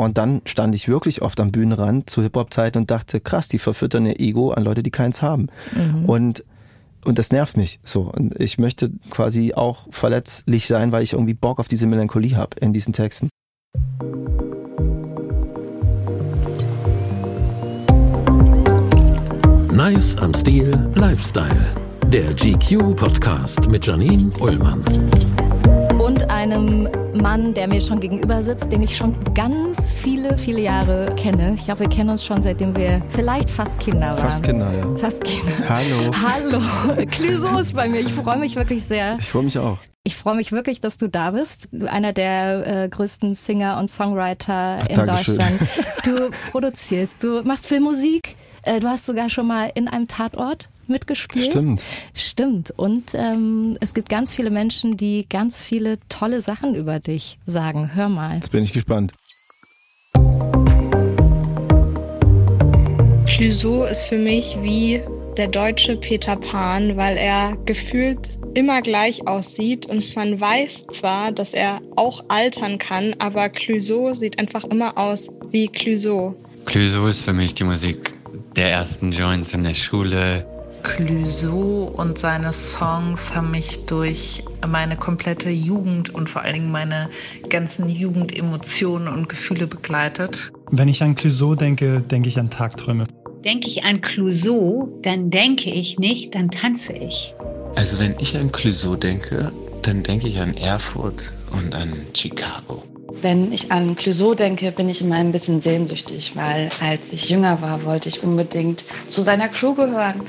Und dann stand ich wirklich oft am Bühnenrand zu Hip-Hop-Zeiten und dachte, krass, die verfüttern ihr Ego an Leute, die keins haben. Mhm. Und und das nervt mich so. Und ich möchte quasi auch verletzlich sein, weil ich irgendwie Bock auf diese Melancholie habe in diesen Texten. Nice am Stil Lifestyle. Der GQ Podcast mit Janine Ullmann und einem Mann, der mir schon gegenüber sitzt, den ich schon ganz viele, viele Jahre kenne. Ich glaube, wir kennen uns schon, seitdem wir vielleicht fast Kinder waren. Fast Kinder, ja. Fast Kinder. Hallo. Hallo. Clüso ist bei mir. Ich freue mich wirklich sehr. Ich freue mich auch. Ich freue mich wirklich, dass du da bist. Einer der äh, größten Singer und Songwriter Ach, in Dankeschön. Deutschland. Du produzierst, du machst Filmmusik. Äh, du hast sogar schon mal in einem Tatort mitgespielt. Stimmt. Stimmt. Und ähm, es gibt ganz viele Menschen, die ganz viele tolle Sachen über dich sagen. Hör mal. Jetzt bin ich gespannt. Clouseau ist für mich wie der deutsche Peter Pan, weil er gefühlt immer gleich aussieht und man weiß zwar, dass er auch altern kann, aber Clouseau sieht einfach immer aus wie Clouseau. Clouseau ist für mich die Musik der ersten Joints in der Schule, Clouseau und seine Songs haben mich durch meine komplette Jugend und vor allen Dingen meine ganzen Jugendemotionen und Gefühle begleitet. Wenn ich an Clouseau denke, denke ich an Tagträume. Denke ich an Clouseau, dann denke ich nicht, dann tanze ich. Also wenn ich an Clouseau denke, dann denke ich an Erfurt und an Chicago. Wenn ich an Clouseau denke, bin ich immer ein bisschen sehnsüchtig, weil als ich jünger war, wollte ich unbedingt zu seiner Crew gehören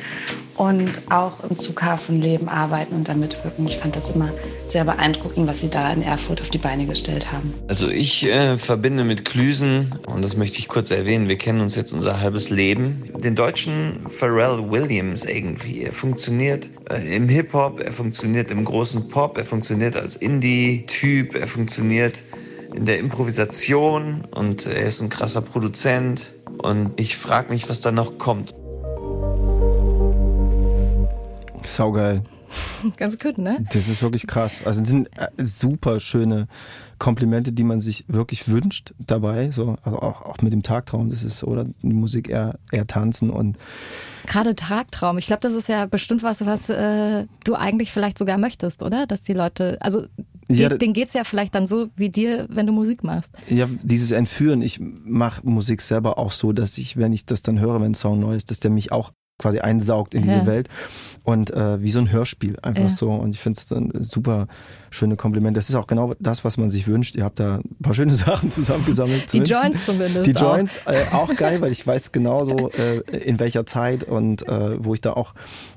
und auch im Zughafenleben arbeiten und damit wirken. Ich fand das immer sehr beeindruckend, was sie da in Erfurt auf die Beine gestellt haben. Also ich äh, verbinde mit Klüsen, und das möchte ich kurz erwähnen, wir kennen uns jetzt unser halbes Leben, den deutschen Pharrell Williams irgendwie. Er funktioniert äh, im Hip-Hop, er funktioniert im großen Pop, er funktioniert als Indie-Typ, er funktioniert in der Improvisation und er ist ein krasser Produzent und ich frage mich, was da noch kommt. Saugeil. Ganz gut, ne? Das ist wirklich krass. Also es sind äh, super schöne Komplimente, die man sich wirklich wünscht dabei. So, also auch, auch mit dem Tagtraum, das ist, oder die Musik eher, eher tanzen und Gerade Tagtraum, ich glaube, das ist ja bestimmt was, was äh, du eigentlich vielleicht sogar möchtest, oder? Dass die Leute, also ja, denen geht's ja vielleicht dann so wie dir, wenn du Musik machst. Ja, dieses Entführen, ich mache Musik selber auch so, dass ich, wenn ich das dann höre, wenn ein Song neu ist, dass der mich auch quasi einsaugt in diese ja. Welt und äh, wie so ein Hörspiel einfach ja. so und ich finde es ein super schöne Kompliment. Das ist auch genau das, was man sich wünscht. Ihr habt da ein paar schöne Sachen zusammengesammelt. Die Joints zumindest. Die Joints auch, äh, auch geil, weil ich weiß genauso äh, in welcher Zeit und äh, wo ich da auch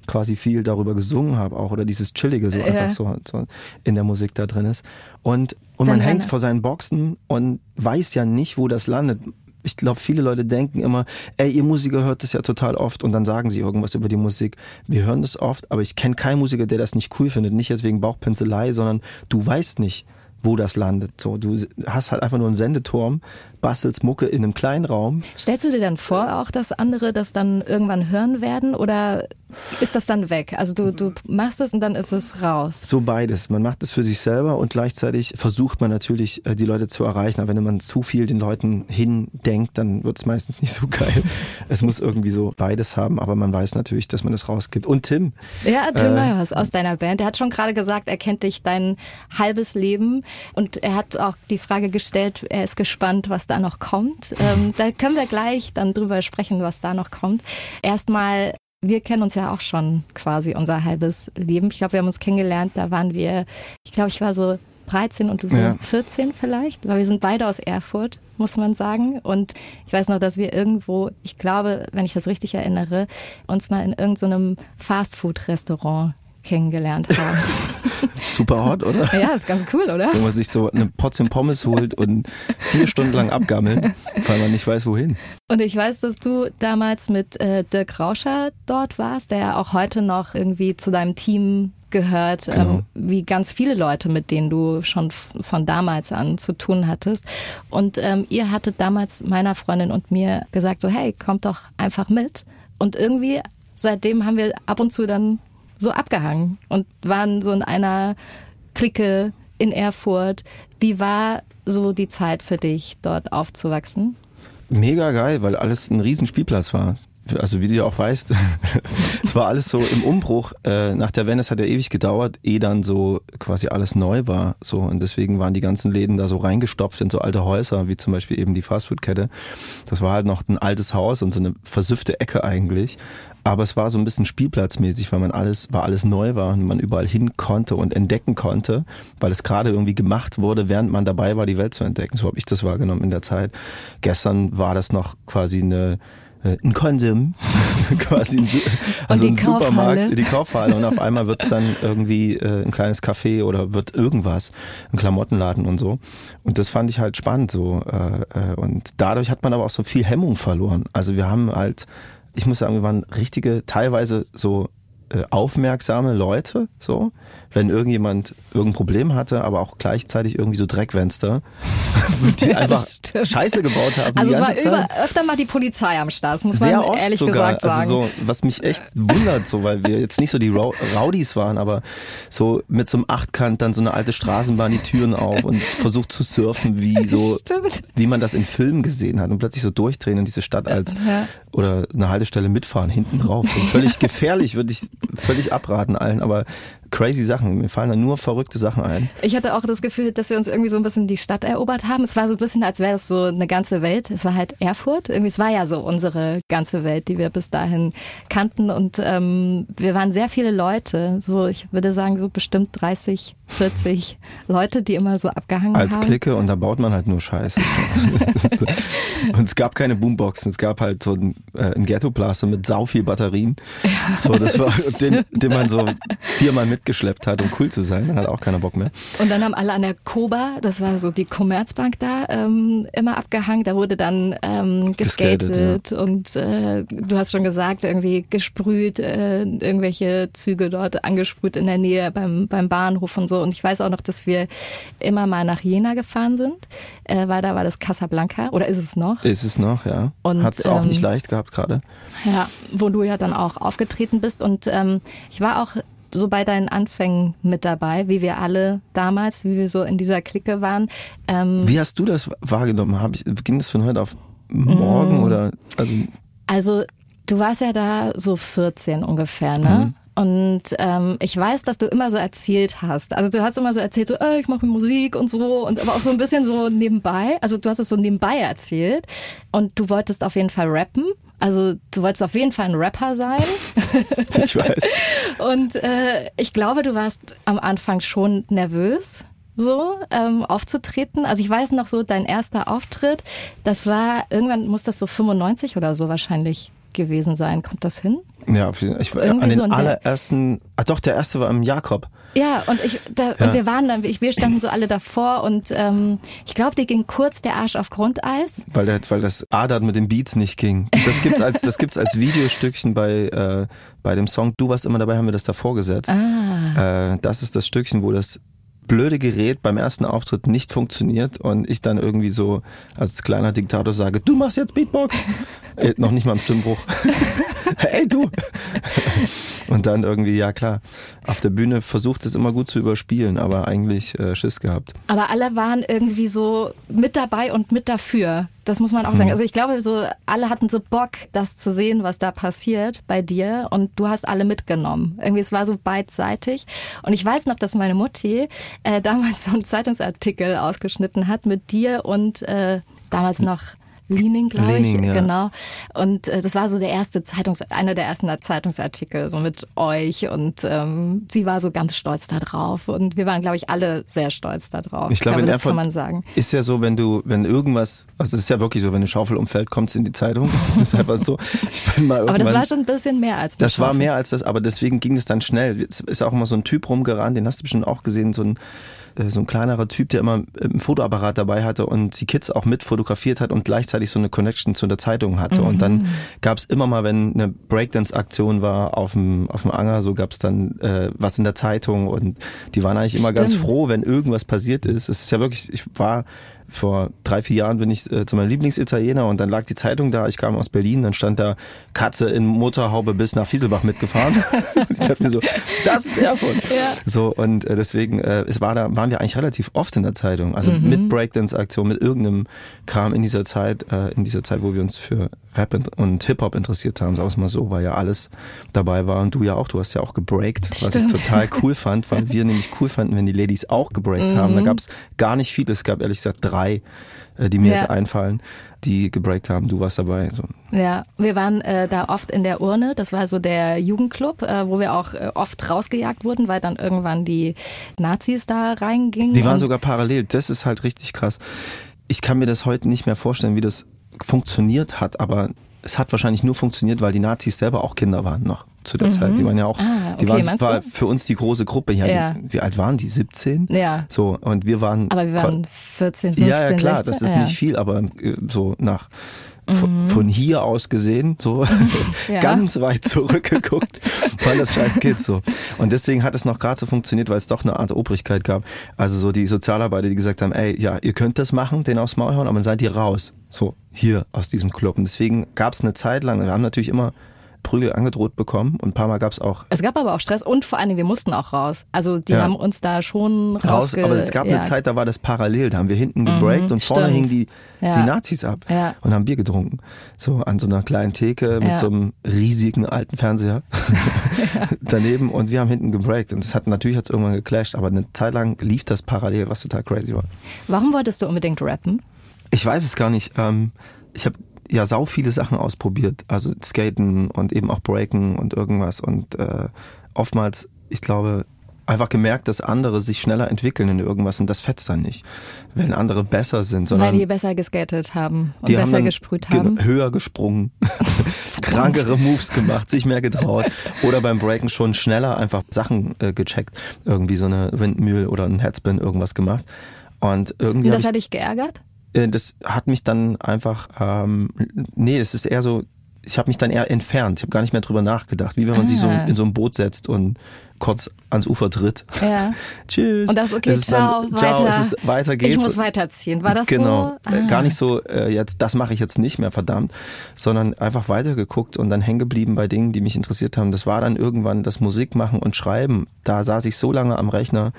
quasi viel darüber gesungen habe auch oder dieses chillige so einfach so, so in der Musik da drin ist und und man hängt vor seinen Boxen und weiß ja nicht, wo das landet ich glaube, viele Leute denken immer, ey, ihr Musiker hört das ja total oft und dann sagen sie irgendwas über die Musik. Wir hören das oft, aber ich kenne keinen Musiker, der das nicht cool findet. Nicht jetzt wegen Bauchpinselei, sondern du weißt nicht, wo das landet. So, du hast halt einfach nur einen Sendeturm, bastelst Mucke in einem kleinen Raum. Stellst du dir dann vor, auch dass andere das dann irgendwann hören werden oder ist das dann weg? Also du, du machst es und dann ist es raus. So beides. Man macht es für sich selber und gleichzeitig versucht man natürlich, äh, die Leute zu erreichen. Aber wenn man zu viel den Leuten hindenkt, dann wird es meistens nicht so geil. es muss irgendwie so beides haben, aber man weiß natürlich, dass man es rausgibt. Und Tim. Ja, Tim äh, Neuhaus aus deiner Band. Der hat schon gerade gesagt, er kennt dich dein halbes Leben und er hat auch die Frage gestellt, er ist gespannt, was da noch kommt. Ähm, da können wir gleich dann drüber sprechen, was da noch kommt. Erstmal wir kennen uns ja auch schon quasi unser halbes Leben. Ich glaube, wir haben uns kennengelernt, da waren wir, ich glaube, ich war so 13 und du so ja. 14 vielleicht, weil wir sind beide aus Erfurt, muss man sagen. Und ich weiß noch, dass wir irgendwo, ich glaube, wenn ich das richtig erinnere, uns mal in irgendeinem so Fastfood-Restaurant kennengelernt haben. Super hot, oder? Ja, ist ganz cool, oder? Wenn man sich so eine Portion Pommes holt und vier Stunden lang abgammeln, weil man nicht weiß, wohin. Und ich weiß, dass du damals mit äh, Dirk Rauscher dort warst, der ja auch heute noch irgendwie zu deinem Team gehört, genau. ähm, wie ganz viele Leute, mit denen du schon von damals an zu tun hattest. Und ähm, ihr hattet damals meiner Freundin und mir gesagt, so hey, kommt doch einfach mit. Und irgendwie seitdem haben wir ab und zu dann so abgehangen und waren so in einer Clique in Erfurt. Wie war so die Zeit für dich, dort aufzuwachsen? Mega geil, weil alles ein Riesenspielplatz war also wie du ja auch weißt, es war alles so im Umbruch. Äh, nach der es hat ja ewig gedauert, eh dann so quasi alles neu war. So und deswegen waren die ganzen Läden da so reingestopft in so alte Häuser, wie zum Beispiel eben die Fastfood-Kette. Das war halt noch ein altes Haus und so eine versüffte Ecke eigentlich. Aber es war so ein bisschen spielplatzmäßig, weil man alles, weil alles neu war und man überall hin konnte und entdecken konnte, weil es gerade irgendwie gemacht wurde, während man dabei war, die Welt zu entdecken. So habe ich das wahrgenommen in der Zeit. Gestern war das noch quasi eine ein Konsum, quasi ein, also ein Supermarkt, die Kaufhalle und auf einmal wird es dann irgendwie äh, ein kleines Café oder wird irgendwas, ein Klamottenladen und so. Und das fand ich halt spannend so. Äh, äh, und dadurch hat man aber auch so viel Hemmung verloren. Also wir haben halt, ich muss sagen, wir waren richtige, teilweise so äh, aufmerksame Leute, so, wenn irgendjemand irgendein Problem hatte, aber auch gleichzeitig irgendwie so Dreckfenster, die ja, einfach Scheiße gebaut haben. Also es war über, öfter mal die Polizei am Start, muss Sehr man ehrlich sogar. gesagt sagen. Also so, was mich echt wundert, so, weil wir jetzt nicht so die Rowdies waren, aber so mit so einem Achtkant dann so eine alte Straßenbahn die Türen auf und versucht zu surfen, wie so, Stimmt. wie man das in Filmen gesehen hat und plötzlich so durchdrehen und diese Stadt als ja. oder eine Haltestelle mitfahren hinten drauf. So völlig gefährlich, würde ich völlig abraten allen, aber crazy Sachen. Mir fallen da nur verrückte Sachen ein. Ich hatte auch das Gefühl, dass wir uns irgendwie so ein bisschen die Stadt erobert haben. Es war so ein bisschen, als wäre es so eine ganze Welt. Es war halt Erfurt. Irgendwie, es war ja so unsere ganze Welt, die wir bis dahin kannten. Und ähm, wir waren sehr viele Leute. So, ich würde sagen, so bestimmt 30, 40 Leute, die immer so abgehangen Als haben. Als Clique und da baut man halt nur Scheiße. und es gab keine Boomboxen. Es gab halt so ein, äh, ein Ghetto-Blaster mit sau viel Batterien. Ja, so, das war, den, den man so viermal mit mitgeschleppt hat, um cool zu sein. Dann hat auch keiner Bock mehr. Und dann haben alle an der Koba, das war so die Commerzbank da, ähm, immer abgehangen. Da wurde dann ähm, geskatet, geskatet ja. und äh, du hast schon gesagt, irgendwie gesprüht, äh, irgendwelche Züge dort angesprüht in der Nähe beim, beim Bahnhof und so. Und ich weiß auch noch, dass wir immer mal nach Jena gefahren sind, äh, weil da war das Casablanca. Oder ist es noch? Ist es noch, ja. Hat es auch ähm, nicht leicht gehabt gerade. Ja, wo du ja dann auch aufgetreten bist. Und ähm, ich war auch so bei deinen Anfängen mit dabei, wie wir alle damals, wie wir so in dieser Clique waren. Ähm, wie hast du das wahrgenommen? Hab ich, ging das von heute auf morgen mm, oder? Also, also du warst ja da so 14 ungefähr, ne? Mhm. Und ähm, ich weiß, dass du immer so erzählt hast. Also du hast immer so erzählt, so, äh, ich mache Musik und so, und aber auch so ein bisschen so nebenbei. Also du hast es so nebenbei erzählt und du wolltest auf jeden Fall rappen. Also du wolltest auf jeden Fall ein Rapper sein. Ich weiß. Und äh, ich glaube, du warst am Anfang schon nervös so ähm, aufzutreten. Also ich weiß noch so, dein erster Auftritt, das war, irgendwann muss das so 95 oder so wahrscheinlich gewesen sein. Kommt das hin? Ja, ich, Irgendwie an den so allerersten, ah doch, der erste war im Jakob. Ja, und ich, da, ja. und wir waren dann, wir standen so alle davor und ähm, ich glaube, dir ging kurz der Arsch auf Grundeis. Weil, der, weil das Adert mit den Beats nicht ging. Das gibt's als, das gibt's als Videostückchen bei, äh, bei dem Song Du warst immer dabei, haben wir das davor gesetzt. Ah. Äh, das ist das Stückchen, wo das blöde Gerät beim ersten Auftritt nicht funktioniert und ich dann irgendwie so als kleiner Diktator sage, du machst jetzt Beatbox. äh, noch nicht mal im Stimmbruch. hey du. und dann irgendwie, ja klar, auf der Bühne versucht es immer gut zu überspielen, aber eigentlich äh, Schiss gehabt. Aber alle waren irgendwie so mit dabei und mit dafür. Das muss man auch sagen. Hm. Also ich glaube, so alle hatten so Bock, das zu sehen, was da passiert bei dir. Und du hast alle mitgenommen. Irgendwie, es war so beidseitig. Und ich weiß noch, dass meine Mutti äh, damals so einen Zeitungsartikel ausgeschnitten hat mit dir und äh, damals noch Leaning, glaube ich, ja. genau. Und äh, das war so der erste Zeitungs, einer der ersten Zeitungsartikel so mit euch und ähm, sie war so ganz stolz da drauf und wir waren, glaube ich, alle sehr stolz da drauf. Ich, glaube, ich glaube das kann man sagen. Ist ja so, wenn du, wenn irgendwas, also es ist ja wirklich so, wenn eine Schaufel umfällt, kommt es in die Zeitung. Das ist einfach so. Ich bin mal aber das war schon ein bisschen mehr als das. Das war mehr als das, aber deswegen ging es dann schnell. Es ist auch immer so ein Typ rumgerannt, den hast du bestimmt auch gesehen, so ein so ein kleinerer Typ, der immer ein Fotoapparat dabei hatte und die Kids auch mit fotografiert hat und gleichzeitig so eine Connection zu der Zeitung hatte. Mhm. Und dann mhm. gab es immer mal, wenn eine Breakdance-Aktion war auf dem, auf dem Anger, so gab es dann äh, was in der Zeitung und die waren eigentlich immer Stimmt. ganz froh, wenn irgendwas passiert ist. Es ist ja wirklich, ich war vor drei, vier Jahren bin ich äh, zu meinem Lieblingsitaliener und dann lag die Zeitung da, ich kam aus Berlin, dann stand da Katze in Motorhaube bis nach Fieselbach mitgefahren. ich dachte mir so, das ist Erfurt. Ja. So, und äh, deswegen, äh, es war da, waren wir eigentlich relativ oft in der Zeitung. Also mhm. mit Breakdance-Aktion, mit irgendeinem Kram in dieser Zeit, äh, in dieser Zeit, wo wir uns für Rap und Hip-Hop interessiert haben, sagen wir mal so, weil ja alles dabei war. Und du ja auch, du hast ja auch gebreakt, was ich total cool fand, weil wir nämlich cool fanden, wenn die Ladies auch gebreakt mhm. haben. Da gab es gar nicht viel, es gab ehrlich gesagt drei, äh, die mir ja. jetzt einfallen, die gebreakt haben. Du warst dabei. So. Ja, wir waren äh, da oft in der Urne. Das war so der Jugendclub, äh, wo wir auch äh, oft rausgejagt wurden, weil dann irgendwann die Nazis da reingingen. Die waren sogar parallel. Das ist halt richtig krass. Ich kann mir das heute nicht mehr vorstellen, wie das funktioniert hat, aber es hat wahrscheinlich nur funktioniert, weil die Nazis selber auch Kinder waren noch zu der mhm. Zeit. Die waren ja auch, ah, okay, die waren war für uns die große Gruppe. Ja, ja. Die, wie alt waren die? 17? Ja. So, und wir waren. Aber wir waren 14, 15. Ja, ja, klar, 16, das ist ja. nicht viel, aber äh, so nach von, mhm. von hier aus gesehen, so ja. ganz weit zurückgeguckt, weil das scheiß Kids so. Und deswegen hat es noch gerade so funktioniert, weil es doch eine Art Obrigkeit gab. Also so die Sozialarbeiter, die gesagt haben, ey, ja, ihr könnt das machen, den aufs Maul hauen, aber dann seid ihr raus. So, hier aus diesem Club. Und deswegen gab es eine Zeit lang, wir haben natürlich immer Prügel angedroht bekommen und ein paar Mal gab es auch. Es gab aber auch Stress und vor allem wir mussten auch raus. Also die ja. haben uns da schon raus. Aber es gab ja. eine Zeit, da war das parallel. Da haben wir hinten gebreakt mhm, und vorne hingen die, ja. die Nazis ab und haben Bier getrunken. So an so einer kleinen Theke mit so einem riesigen alten Fernseher daneben und wir haben hinten gebreakt. Und das hat natürlich hat's irgendwann geclasht, aber eine Zeit lang lief das parallel, was total crazy war. Warum wolltest du unbedingt rappen? Ich weiß es gar nicht. Ähm, ich habe ja sau viele Sachen ausprobiert, also Skaten und eben auch Breaken und irgendwas. Und äh, oftmals, ich glaube, einfach gemerkt, dass andere sich schneller entwickeln in irgendwas und das fetzt dann nicht, wenn andere besser sind, sondern weil die besser geskatet haben und besser haben gesprüht haben, höher gesprungen, krankere Moves gemacht, sich mehr getraut oder beim Breaken schon schneller einfach Sachen äh, gecheckt, irgendwie so eine Windmühl oder ein Headspin irgendwas gemacht. Und irgendwie und das hat dich geärgert? Äh, das hat mich dann einfach, ähm, nee, das ist eher so, ich habe mich dann eher entfernt. Ich habe gar nicht mehr drüber nachgedacht, wie wenn man ah. sich so in so ein Boot setzt und kurz ans Ufer tritt. Ja. Tschüss. Und das ist okay, es ist ciao, dann, ciao, weiter. Es ist, weiter geht's. Ich muss weiterziehen. War das genau. so? Genau. Ah. Gar nicht so, äh, jetzt, das mache ich jetzt nicht mehr, verdammt, sondern einfach weitergeguckt und dann hängen geblieben bei Dingen, die mich interessiert haben. Das war dann irgendwann das Musikmachen und Schreiben. Da saß ich so lange am Rechner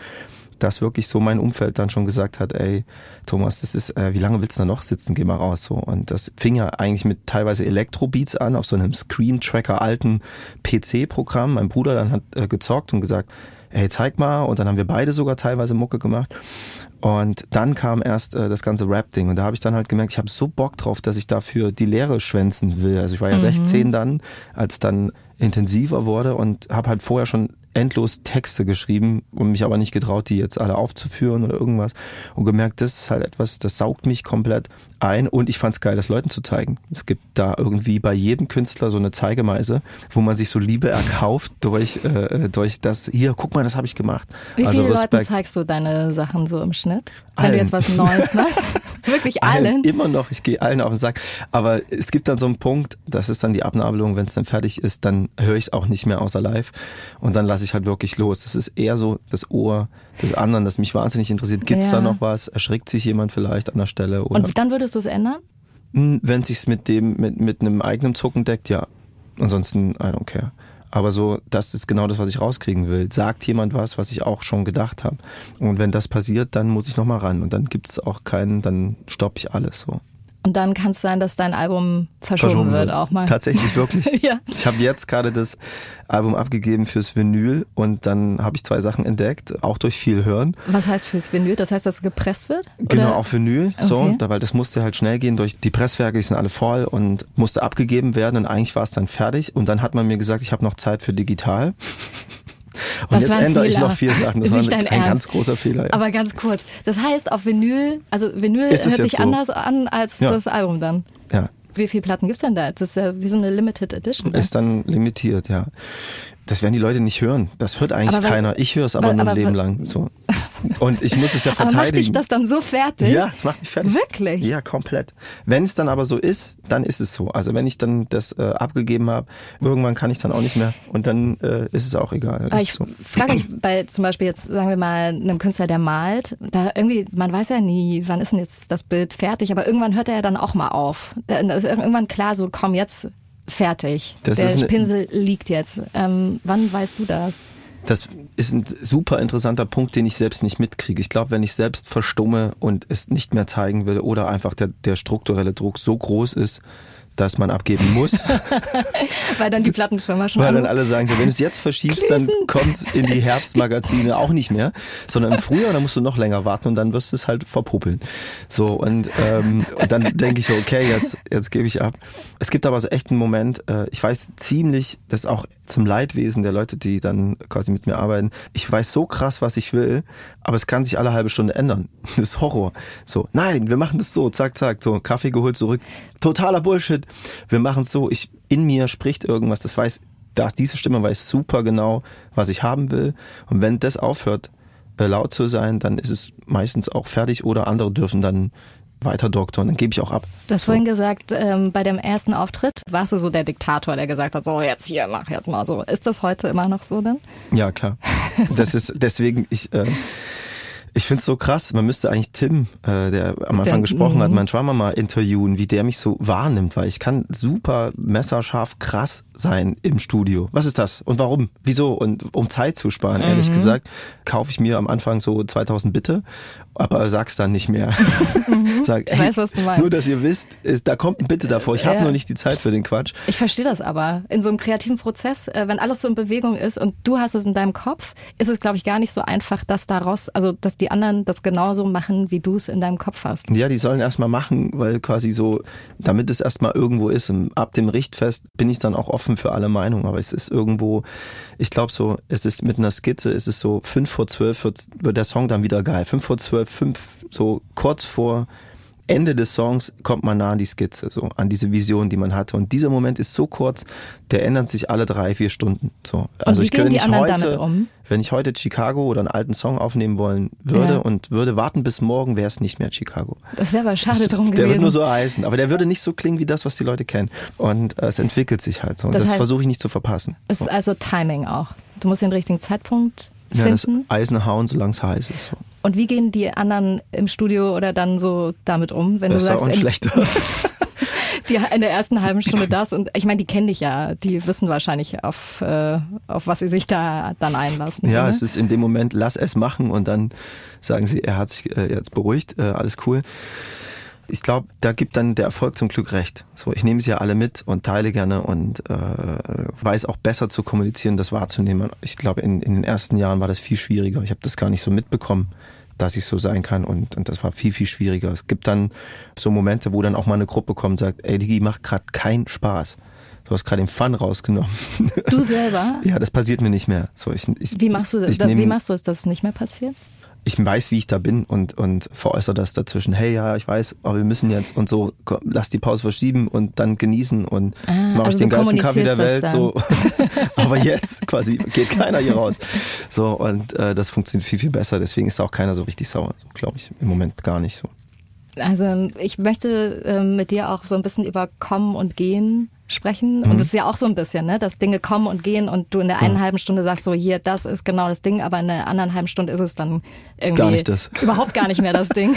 dass wirklich so mein Umfeld dann schon gesagt hat, ey, Thomas, das ist, äh, wie lange willst du da noch sitzen? Geh mal raus. So. Und das fing ja eigentlich mit teilweise Elektrobeats an, auf so einem Scream-Tracker alten PC-Programm. Mein Bruder dann hat äh, gezockt und gesagt, ey, zeig mal. Und dann haben wir beide sogar teilweise Mucke gemacht. Und dann kam erst äh, das ganze Rap-Ding. Und da habe ich dann halt gemerkt, ich habe so Bock drauf, dass ich dafür die Lehre schwänzen will. Also ich war ja mhm. 16 dann, als dann intensiver wurde und habe halt vorher schon endlos Texte geschrieben und mich aber nicht getraut, die jetzt alle aufzuführen oder irgendwas. Und gemerkt, das ist halt etwas, das saugt mich komplett ein und ich fand es geil, das Leuten zu zeigen. Es gibt da irgendwie bei jedem Künstler so eine Zeigemeise, wo man sich so Liebe erkauft durch, äh, durch das, hier, guck mal, das habe ich gemacht. Wie also viele Leuten zeigst du deine Sachen so im Schnitt? Wenn allen. du jetzt was Neues machst? Wirklich allen? allen? Immer noch, ich gehe allen auf den Sack. Aber es gibt dann so einen Punkt, das ist dann die Abnabelung, wenn es dann fertig ist, dann höre ich es auch nicht mehr außer live und dann lasse ich halt wirklich los. Das ist eher so das Ohr des anderen, das mich wahnsinnig interessiert. Gibt es ja. da noch was? Erschrickt sich jemand vielleicht an der Stelle? Oder? Und dann würdest du es ändern? Hm, wenn es sich mit dem, mit, mit einem eigenen Zucken deckt, ja. Ansonsten, I don't care. Aber so, das ist genau das, was ich rauskriegen will. Sagt jemand was, was ich auch schon gedacht habe. Und wenn das passiert, dann muss ich nochmal ran. Und dann gibt es auch keinen, dann stoppe ich alles so. Und dann kann es sein, dass dein Album verschoben, verschoben wird, auch mal. Tatsächlich, wirklich. ja. Ich habe jetzt gerade das Album abgegeben fürs Vinyl und dann habe ich zwei Sachen entdeckt, auch durch viel Hören. Was heißt fürs Vinyl? Das heißt, dass es gepresst wird? Genau, auf Vinyl. Okay. So, weil das musste halt schnell gehen durch die Presswerke, die sind alle voll und musste abgegeben werden und eigentlich war es dann fertig. Und dann hat man mir gesagt, ich habe noch Zeit für digital. Und Was jetzt ändere ich noch vier Sachen. Das ist war ein Ernst. ganz großer Fehler. Ja. Aber ganz kurz. Das heißt, auf Vinyl, also Vinyl hört sich so? anders an als ja. das Album dann. Ja. Wie viele Platten gibt's denn da? Das ist ja wie so eine Limited Edition. Ne? Ist dann limitiert, ja. Das werden die Leute nicht hören. Das hört eigentlich aber, keiner. Ich höre es aber, aber nur ein Leben lang. So. Und ich muss es ja verteidigen. Aber macht dich das dann so fertig? Ja, das macht mich fertig. Wirklich? Ja, komplett. Wenn es dann aber so ist, dann ist es so. Also wenn ich dann das äh, abgegeben habe, irgendwann kann ich dann auch nicht mehr und dann äh, ist es auch egal. Aber ich so. frage mich bei zum Beispiel jetzt, sagen wir mal, einem Künstler, der malt, da irgendwie, man weiß ja nie, wann ist denn jetzt das Bild fertig, aber irgendwann hört er ja dann auch mal auf. Da ist irgendwann klar, so komm jetzt fertig. Das der Pinsel liegt jetzt. Ähm, wann weißt du das? Das ist ein super interessanter Punkt, den ich selbst nicht mitkriege. Ich glaube, wenn ich selbst verstumme und es nicht mehr zeigen will oder einfach der, der strukturelle Druck so groß ist, dass man abgeben muss. Weil dann die Plattenfirma schon. Weil dann alle sagen, so, wenn du es jetzt verschiebst, dann kommt es in die Herbstmagazine auch nicht mehr, sondern im Frühjahr, dann musst du noch länger warten und dann wirst du es halt verpuppeln. So, und, ähm, und dann denke ich so, okay, jetzt, jetzt gebe ich ab. Es gibt aber so echt einen Moment, äh, ich weiß ziemlich, das ist auch zum Leidwesen der Leute, die dann quasi mit mir arbeiten, ich weiß so krass, was ich will, aber es kann sich alle halbe Stunde ändern. Das ist Horror. So, nein, wir machen das so, zack, zack, so, Kaffee geholt, zurück. Totaler Bullshit. Wir machen es so, ich, in mir spricht irgendwas, das weiß, das, diese Stimme weiß super genau, was ich haben will. Und wenn das aufhört, äh, laut zu sein, dann ist es meistens auch fertig oder andere dürfen dann weiter doktoren, dann gebe ich auch ab. Du hast so. vorhin gesagt, ähm, bei dem ersten Auftritt warst du so der Diktator, der gesagt hat, so jetzt hier, mach jetzt mal so. Ist das heute immer noch so dann? Ja, klar. Das ist deswegen, ich, äh, ich finde es so krass, man müsste eigentlich Tim, äh, der am Anfang der, gesprochen hat, mhm. mein Drummer mal interviewen, wie der mich so wahrnimmt, weil ich kann super messerscharf krass sein im Studio. Was ist das? Und warum? Wieso? Und um Zeit zu sparen, mhm. ehrlich gesagt, kaufe ich mir am Anfang so 2000 Bitte, aber sag's dann nicht mehr. Mhm. Sag, ey, ich weiß, was du meinst. Nur, dass ihr wisst, ist, da kommt ein Bitte davor. Ich habe ja. nur nicht die Zeit für den Quatsch. Ich verstehe das aber. In so einem kreativen Prozess, äh, wenn alles so in Bewegung ist und du hast es in deinem Kopf, ist es, glaube ich, gar nicht so einfach, dass daraus, also dass die anderen das genauso machen, wie du es in deinem Kopf hast. Ja, die sollen erstmal machen, weil quasi so, damit es erstmal irgendwo ist. Und ab dem Richtfest bin ich dann auch offen für alle Meinungen. Aber es ist irgendwo, ich glaube so, es ist mit einer Skizze, ist es so, fünf vor zwölf wird, wird der Song dann wieder geil. Fünf vor zwölf, fünf, so kurz vor Ende des Songs kommt man nah an die Skizze, so an diese Vision, die man hatte. Und dieser Moment ist so kurz, der ändert sich alle drei, vier Stunden. So. Also ich könnte nicht heute, um? wenn ich heute Chicago oder einen alten Song aufnehmen wollen würde ja. und würde warten bis morgen, wäre es nicht mehr Chicago. Das wäre aber schade drum gewesen. Der wird nur so heißen, aber der würde nicht so klingen wie das, was die Leute kennen. Und äh, es entwickelt sich halt so. Und das, das versuche ich nicht zu verpassen. Es ist also Timing auch. Du musst den richtigen Zeitpunkt finden. Ja, das Eisen hauen, solange es heiß ist. So. Und wie gehen die anderen im Studio oder dann so damit um, wenn Besser du sagst, und schlechter. die in der ersten halben Stunde das und ich meine, die kennen dich ja, die wissen wahrscheinlich auf äh, auf was sie sich da dann einlassen. Ja, oder? es ist in dem Moment, lass es machen und dann sagen sie, er hat sich äh, jetzt beruhigt, äh, alles cool. Ich glaube, da gibt dann der Erfolg zum Glück recht. So, ich nehme sie ja alle mit und teile gerne und äh, weiß auch besser zu kommunizieren, das wahrzunehmen. Ich glaube, in, in den ersten Jahren war das viel schwieriger. Ich habe das gar nicht so mitbekommen dass ich so sein kann und, und das war viel, viel schwieriger. Es gibt dann so Momente, wo dann auch mal eine Gruppe kommt und sagt, ey, Digi, macht gerade keinen Spaß. Du hast gerade den Fun rausgenommen. Du selber? ja, das passiert mir nicht mehr. So, ich, ich, wie machst du das? Nehm, wie machst du es, dass es nicht mehr passiert? Ich weiß, wie ich da bin und, und veräußere das dazwischen. Hey, ja, ich weiß, aber wir müssen jetzt und so, komm, lass die Pause verschieben und dann genießen und ah, mach also ich den geilsten Kaffee der Welt. So. aber jetzt quasi geht keiner hier raus. So, und äh, das funktioniert viel, viel besser. Deswegen ist auch keiner so richtig sauer. Glaube ich im Moment gar nicht so. Also ich möchte äh, mit dir auch so ein bisschen über Kommen und Gehen sprechen. Mhm. Und das ist ja auch so ein bisschen, ne, dass Dinge kommen und gehen und du in der einen mhm. halben Stunde sagst so, hier, das ist genau das Ding, aber in der anderen halben Stunde ist es dann irgendwie gar nicht das. überhaupt gar nicht mehr das Ding.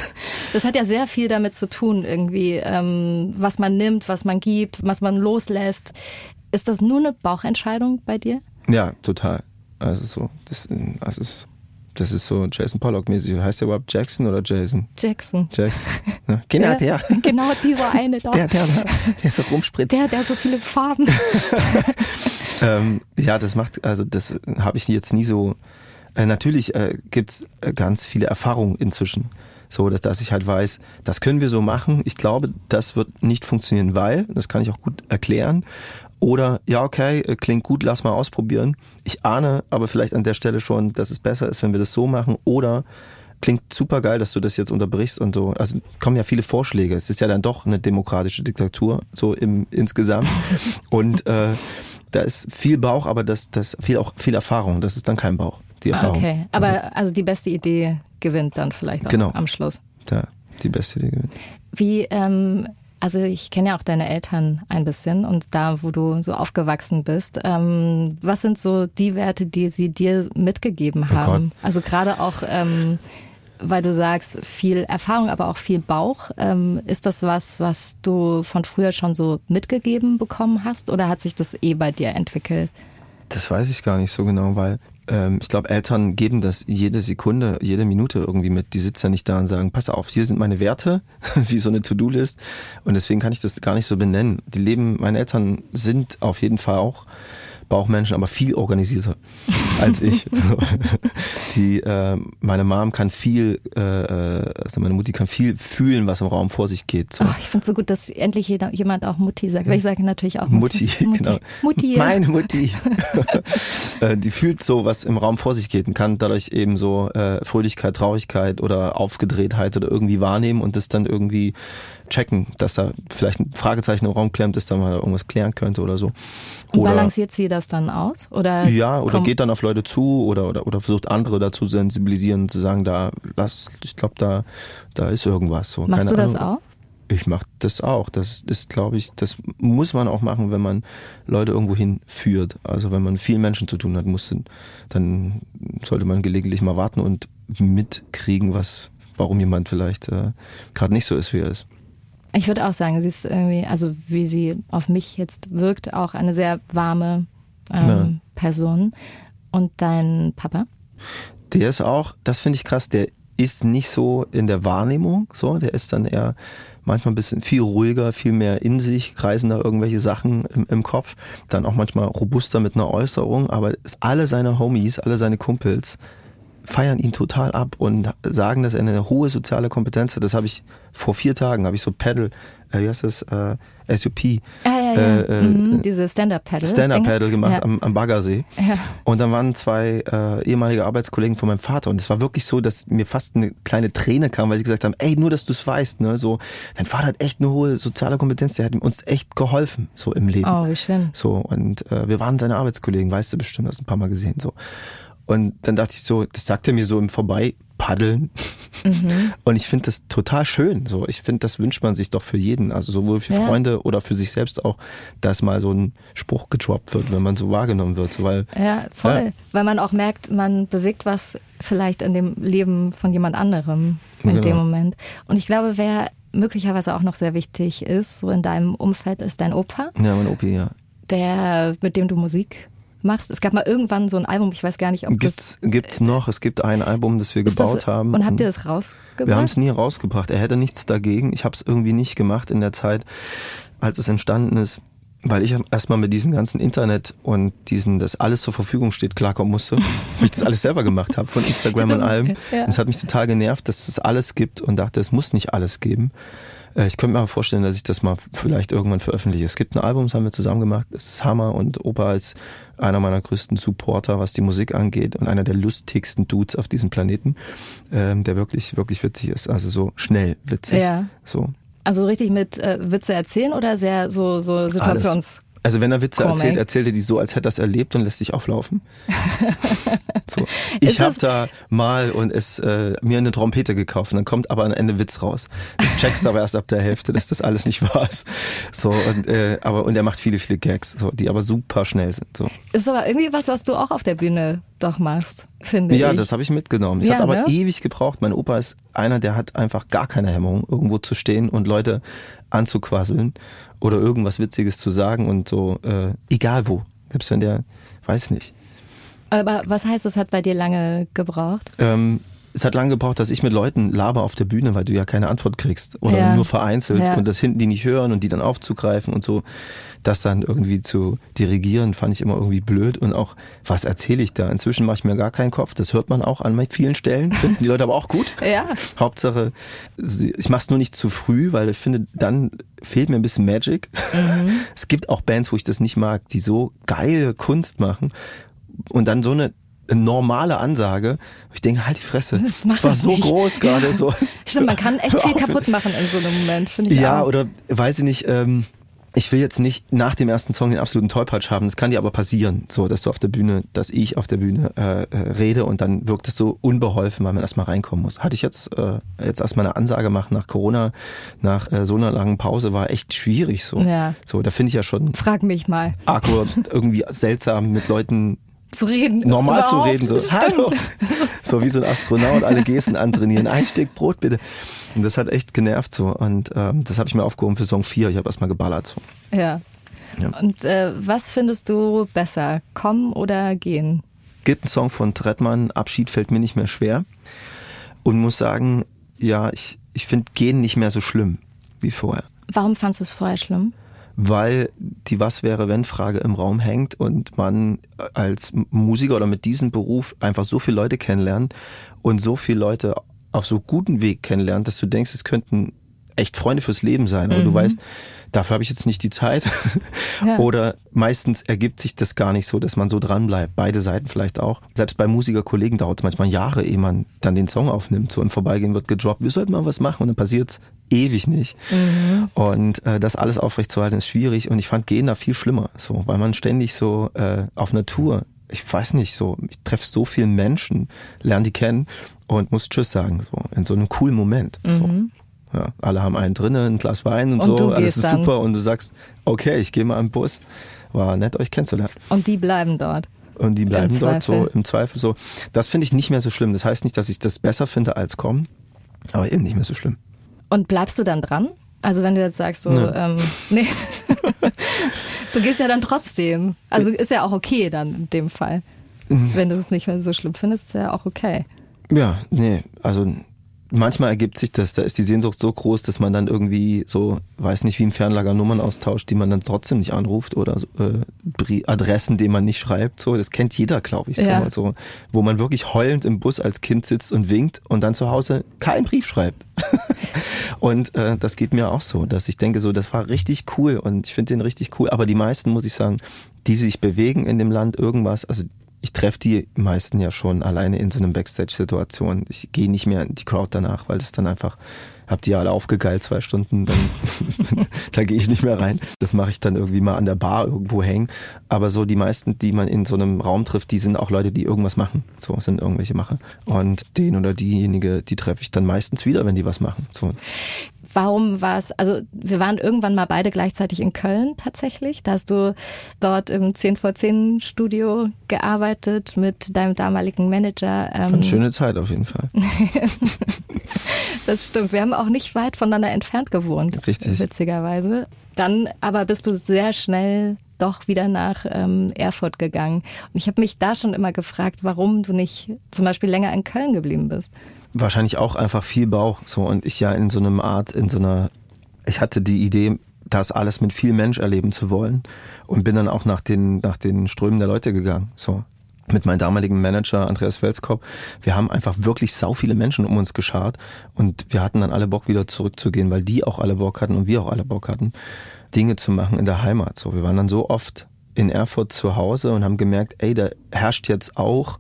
Das hat ja sehr viel damit zu tun, irgendwie, ähm, was man nimmt, was man gibt, was man loslässt. Ist das nur eine Bauchentscheidung bei dir? Ja, total. Also so, das, das ist das ist so Jason Pollock-mäßig. Heißt der überhaupt Jackson oder Jason? Jackson. Jackson. Ja, genau der. Genau dieser eine da. Der, der, der so rumspritzt. Der, der so viele Farben. ähm, ja, das macht, also das habe ich jetzt nie so. Äh, natürlich äh, gibt's äh, ganz viele Erfahrungen inzwischen. So, dass, dass ich halt weiß, das können wir so machen. Ich glaube, das wird nicht funktionieren, weil, das kann ich auch gut erklären. Oder ja, okay, äh, klingt gut, lass mal ausprobieren. Ich ahne aber vielleicht an der Stelle schon, dass es besser ist, wenn wir das so machen. Oder klingt super geil, dass du das jetzt unterbrichst und so. Also kommen ja viele Vorschläge. Es ist ja dann doch eine demokratische Diktatur, so im insgesamt. und äh, Da ist viel Bauch, aber das, das viel auch viel Erfahrung. Das ist dann kein Bauch. Die Erfahrung. Okay, aber also, also die beste Idee gewinnt dann vielleicht genau. am Schluss. Ja, die beste Idee gewinnt. Wie, ähm, also ich kenne ja auch deine Eltern ein bisschen und da, wo du so aufgewachsen bist, ähm, was sind so die Werte, die sie dir mitgegeben oh haben? Oh also gerade auch ähm, weil du sagst, viel Erfahrung, aber auch viel Bauch. Ähm, ist das was, was du von früher schon so mitgegeben bekommen hast oder hat sich das eh bei dir entwickelt? Das weiß ich gar nicht so genau, weil ähm, ich glaube, Eltern geben das jede Sekunde, jede Minute irgendwie mit. Die sitzen ja nicht da und sagen, pass auf, hier sind meine Werte, wie so eine To-Do-List. Und deswegen kann ich das gar nicht so benennen. Die leben, meine Eltern sind auf jeden Fall auch Bauchmenschen, aber viel organisierter als ich. die, äh, meine Mom kann viel, äh, also meine Mutti kann viel fühlen, was im Raum vor sich geht. So. Oh, ich finde es so gut, dass endlich jeder, jemand auch Mutti sagt. Weil ich sage natürlich auch Mutti. Mutti, Mutti. genau. Mutti. Meine Mutti. Äh, die fühlt so, was im Raum vor sich geht und kann dadurch eben so äh, Fröhlichkeit, Traurigkeit oder Aufgedrehtheit oder irgendwie wahrnehmen und das dann irgendwie checken, dass da vielleicht ein Fragezeichen im Raum klemmt, dass da mal irgendwas klären könnte oder so. Und oder, balanciert sie das dann aus? Oder ja, oder geht dann auf Leute zu oder, oder, oder versucht andere dazu sensibilisieren, zu sagen, da, lass, ich glaube, da, da ist irgendwas. So, Machst du das Ahnung. auch? Ich mache das auch. Das ist, glaube ich, das muss man auch machen, wenn man Leute irgendwo hinführt. Also wenn man viel Menschen zu tun hat, muss, dann sollte man gelegentlich mal warten und mitkriegen, was, warum jemand vielleicht äh, gerade nicht so ist, wie er ist. Ich würde auch sagen, sie ist irgendwie, also wie sie auf mich jetzt wirkt, auch eine sehr warme ähm. Person. Und dein Papa? Der ist auch, das finde ich krass, der ist nicht so in der Wahrnehmung, so, der ist dann eher manchmal ein bisschen viel ruhiger, viel mehr in sich, kreisen da irgendwelche Sachen im, im Kopf, dann auch manchmal robuster mit einer Äußerung, aber alle seine Homies, alle seine Kumpels feiern ihn total ab und sagen, dass er eine hohe soziale Kompetenz hat. Das habe ich vor vier Tagen, habe ich so Pedal, äh, wie heißt das, äh, SUP. Ah, ja, ja. Äh, äh mhm, diese Stand-Up-Pedal. Stand-Up-Pedal gemacht ja. am, am Baggersee. Ja. Und dann waren zwei äh, ehemalige Arbeitskollegen von meinem Vater und es war wirklich so, dass mir fast eine kleine Träne kam, weil sie gesagt haben, ey, nur, dass du es weißt, ne, so, dein Vater hat echt eine hohe soziale Kompetenz, der hat uns echt geholfen, so im Leben. Oh, wie schön. So, und äh, wir waren seine Arbeitskollegen, weißt du bestimmt, hast ein paar Mal gesehen, so. Und dann dachte ich so, das sagt er mir so im Vorbeipaddeln. Mhm. Und ich finde das total schön. So, ich finde, das wünscht man sich doch für jeden. Also sowohl für ja. Freunde oder für sich selbst auch, dass mal so ein Spruch gedroppt wird, wenn man so wahrgenommen wird. So, weil, ja, voll. Ja. Weil man auch merkt, man bewegt was vielleicht in dem Leben von jemand anderem in genau. dem Moment. Und ich glaube, wer möglicherweise auch noch sehr wichtig ist, so in deinem Umfeld, ist dein Opa. Ja, mein Opi, ja. Der, mit dem du Musik machst. Es gab mal irgendwann so ein Album, ich weiß gar nicht, ob gibt's, das... Gibt's noch, es gibt ein Album, das wir gebaut das, haben. Und habt ihr das rausgebracht? Wir haben es nie rausgebracht. Er hätte nichts dagegen. Ich habe es irgendwie nicht gemacht in der Zeit, als es entstanden ist. Weil ich erstmal mit diesem ganzen Internet und diesen, dass alles zur Verfügung steht, klarkommen musste. weil ich das alles selber gemacht habe, von Instagram und allem. Ja. Und es hat mich total genervt, dass es alles gibt und dachte, es muss nicht alles geben. Äh, ich könnte mir aber vorstellen, dass ich das mal vielleicht irgendwann veröffentliche. Es gibt ein Album, das haben wir zusammen gemacht. Es ist Hammer und Opa ist einer meiner größten Supporter, was die Musik angeht und einer der lustigsten Dudes auf diesem Planeten, ähm, der wirklich, wirklich witzig ist. Also so schnell witzig. Ja. So. Also richtig mit äh, Witze erzählen oder sehr so, so Situations... Also wenn er Witze Comic. erzählt, erzählt er die so, als hätte er es erlebt und lässt sich auflaufen. so. Ich habe da mal und es äh, mir eine Trompete gekauft und dann kommt aber am Ende Witz raus. Das checkst du aber erst ab der Hälfte, dass das alles nicht wahr ist. So und äh, aber und er macht viele viele Gags, so, die aber super schnell sind. So. Ist aber irgendwie was, was du auch auf der Bühne doch machst, finde ja, ich. Ja, das habe ich mitgenommen. Es ja, hat aber ne? ewig gebraucht. Mein Opa ist einer, der hat einfach gar keine Hemmung, irgendwo zu stehen und Leute anzuquasseln oder irgendwas Witziges zu sagen und so, äh, egal wo. Selbst wenn der, weiß nicht. Aber was heißt, es hat bei dir lange gebraucht? Ähm, es hat lange gebraucht, dass ich mit Leuten laber auf der Bühne, weil du ja keine Antwort kriegst oder ja. nur vereinzelt ja. und das hinten die nicht hören und die dann aufzugreifen und so, das dann irgendwie zu dirigieren, fand ich immer irgendwie blöd und auch, was erzähle ich da? Inzwischen mache ich mir gar keinen Kopf, das hört man auch an vielen Stellen, finden die Leute aber auch gut. ja. Hauptsache, ich mache es nur nicht zu früh, weil ich finde, dann fehlt mir ein bisschen Magic. Mhm. Es gibt auch Bands, wo ich das nicht mag, die so geile Kunst machen und dann so eine normale Ansage. Ich denke, halt die Fresse. Das, war das so nicht. groß gerade. So. Stimmt, man kann echt viel kaputt machen in so einem Moment, finde ich. Ja, auch. oder weiß ich nicht, ähm, ich will jetzt nicht nach dem ersten Song den absoluten Tollpatsch haben. Das kann dir aber passieren, so dass du auf der Bühne, dass ich auf der Bühne äh, äh, rede und dann wirkt es so unbeholfen, weil man erstmal reinkommen muss. Hatte ich jetzt äh, jetzt erstmal eine Ansage machen nach Corona, nach äh, so einer langen Pause war echt schwierig so. Ja. So, da finde ich ja schon. Frag mich mal. Awkward, irgendwie seltsam mit Leuten zu reden. Normal zu reden, so, hallo. So wie so ein Astronaut, alle Gesten antrainieren. Ein Stück Brot bitte. Und das hat echt genervt so. Und ähm, das habe ich mir aufgehoben für Song 4. Ich habe erstmal geballert so. Ja. ja. Und äh, was findest du besser? Kommen oder gehen? Gibt einen Song von Trettmann, Abschied fällt mir nicht mehr schwer. Und muss sagen, ja, ich, ich finde Gehen nicht mehr so schlimm wie vorher. Warum fandst du es vorher schlimm? Weil die Was wäre wenn Frage im Raum hängt und man als Musiker oder mit diesem Beruf einfach so viele Leute kennenlernt und so viele Leute auf so guten Weg kennenlernt, dass du denkst, es könnten echt Freunde fürs Leben sein. Aber mhm. du weißt, dafür habe ich jetzt nicht die Zeit. Ja. Oder meistens ergibt sich das gar nicht so, dass man so dran bleibt. Beide Seiten vielleicht auch. Selbst bei Musikerkollegen dauert es manchmal Jahre, ehe man dann den Song aufnimmt. So im Vorbeigehen wird gedroppt, wir sollten mal was machen und dann passiert es ewig nicht. Mhm. Und äh, das alles aufrechtzuerhalten ist schwierig. Und ich fand Gehen da viel schlimmer, so, weil man ständig so äh, auf Natur ich weiß nicht, so, ich treffe so viele Menschen, lerne die kennen und muss Tschüss sagen, so, in so einem coolen Moment. Mhm. So. Ja, alle haben einen drinnen, ein Glas Wein und, und so, alles ist dann. super und du sagst, okay, ich gehe mal im Bus. War nett, euch kennenzulernen. Und die bleiben dort. Und die bleiben dort so im Zweifel so. Das finde ich nicht mehr so schlimm. Das heißt nicht, dass ich das besser finde als kommen, aber eben nicht mehr so schlimm. Und bleibst du dann dran? Also wenn du jetzt sagst so, nee, ähm, nee. du gehst ja dann trotzdem. Also ist ja auch okay dann in dem Fall. Mhm. Wenn du es nicht mehr so schlimm findest, ist ja auch okay. Ja, nee, also manchmal ergibt sich das, da ist die Sehnsucht so groß, dass man dann irgendwie so, weiß nicht, wie im Fernlager Nummern austauscht, die man dann trotzdem nicht anruft oder äh, Adressen, die man nicht schreibt. So, das kennt jeder, glaube ich. So, ja. so, wo man wirklich heulend im Bus als Kind sitzt und winkt und dann zu Hause keinen Brief schreibt. und äh, das geht mir auch so, dass ich denke, so, das war richtig cool und ich finde den richtig cool. Aber die meisten, muss ich sagen, die sich bewegen in dem Land irgendwas, also ich treffe die meisten ja schon alleine in so einem Backstage-Situation. Ich gehe nicht mehr in die Crowd danach, weil es dann einfach, hab die alle aufgegeilt zwei Stunden, dann da gehe ich nicht mehr rein. Das mache ich dann irgendwie mal an der Bar irgendwo hängen. Aber so die meisten, die man in so einem Raum trifft, die sind auch Leute, die irgendwas machen. So sind irgendwelche Macher. Und den oder diejenige, die treffe ich dann meistens wieder, wenn die was machen. So. Warum war es, also wir waren irgendwann mal beide gleichzeitig in Köln tatsächlich. Da hast du dort im 10 vor 10 Studio gearbeitet mit deinem damaligen Manager. Ähm Eine schöne Zeit auf jeden Fall. das stimmt. Wir haben auch nicht weit voneinander entfernt gewohnt. Richtig. Witzigerweise. Dann aber bist du sehr schnell doch wieder nach ähm, Erfurt gegangen. Und ich habe mich da schon immer gefragt, warum du nicht zum Beispiel länger in Köln geblieben bist wahrscheinlich auch einfach viel Bauch. So und ich ja in so einem Art, in so einer, ich hatte die Idee, das alles mit viel Mensch erleben zu wollen und bin dann auch nach den nach den Strömen der Leute gegangen. So mit meinem damaligen Manager Andreas Felskop. Wir haben einfach wirklich sau viele Menschen um uns geschart und wir hatten dann alle Bock wieder zurückzugehen, weil die auch alle Bock hatten und wir auch alle Bock hatten, Dinge zu machen in der Heimat. So, wir waren dann so oft in Erfurt zu Hause und haben gemerkt, ey, da herrscht jetzt auch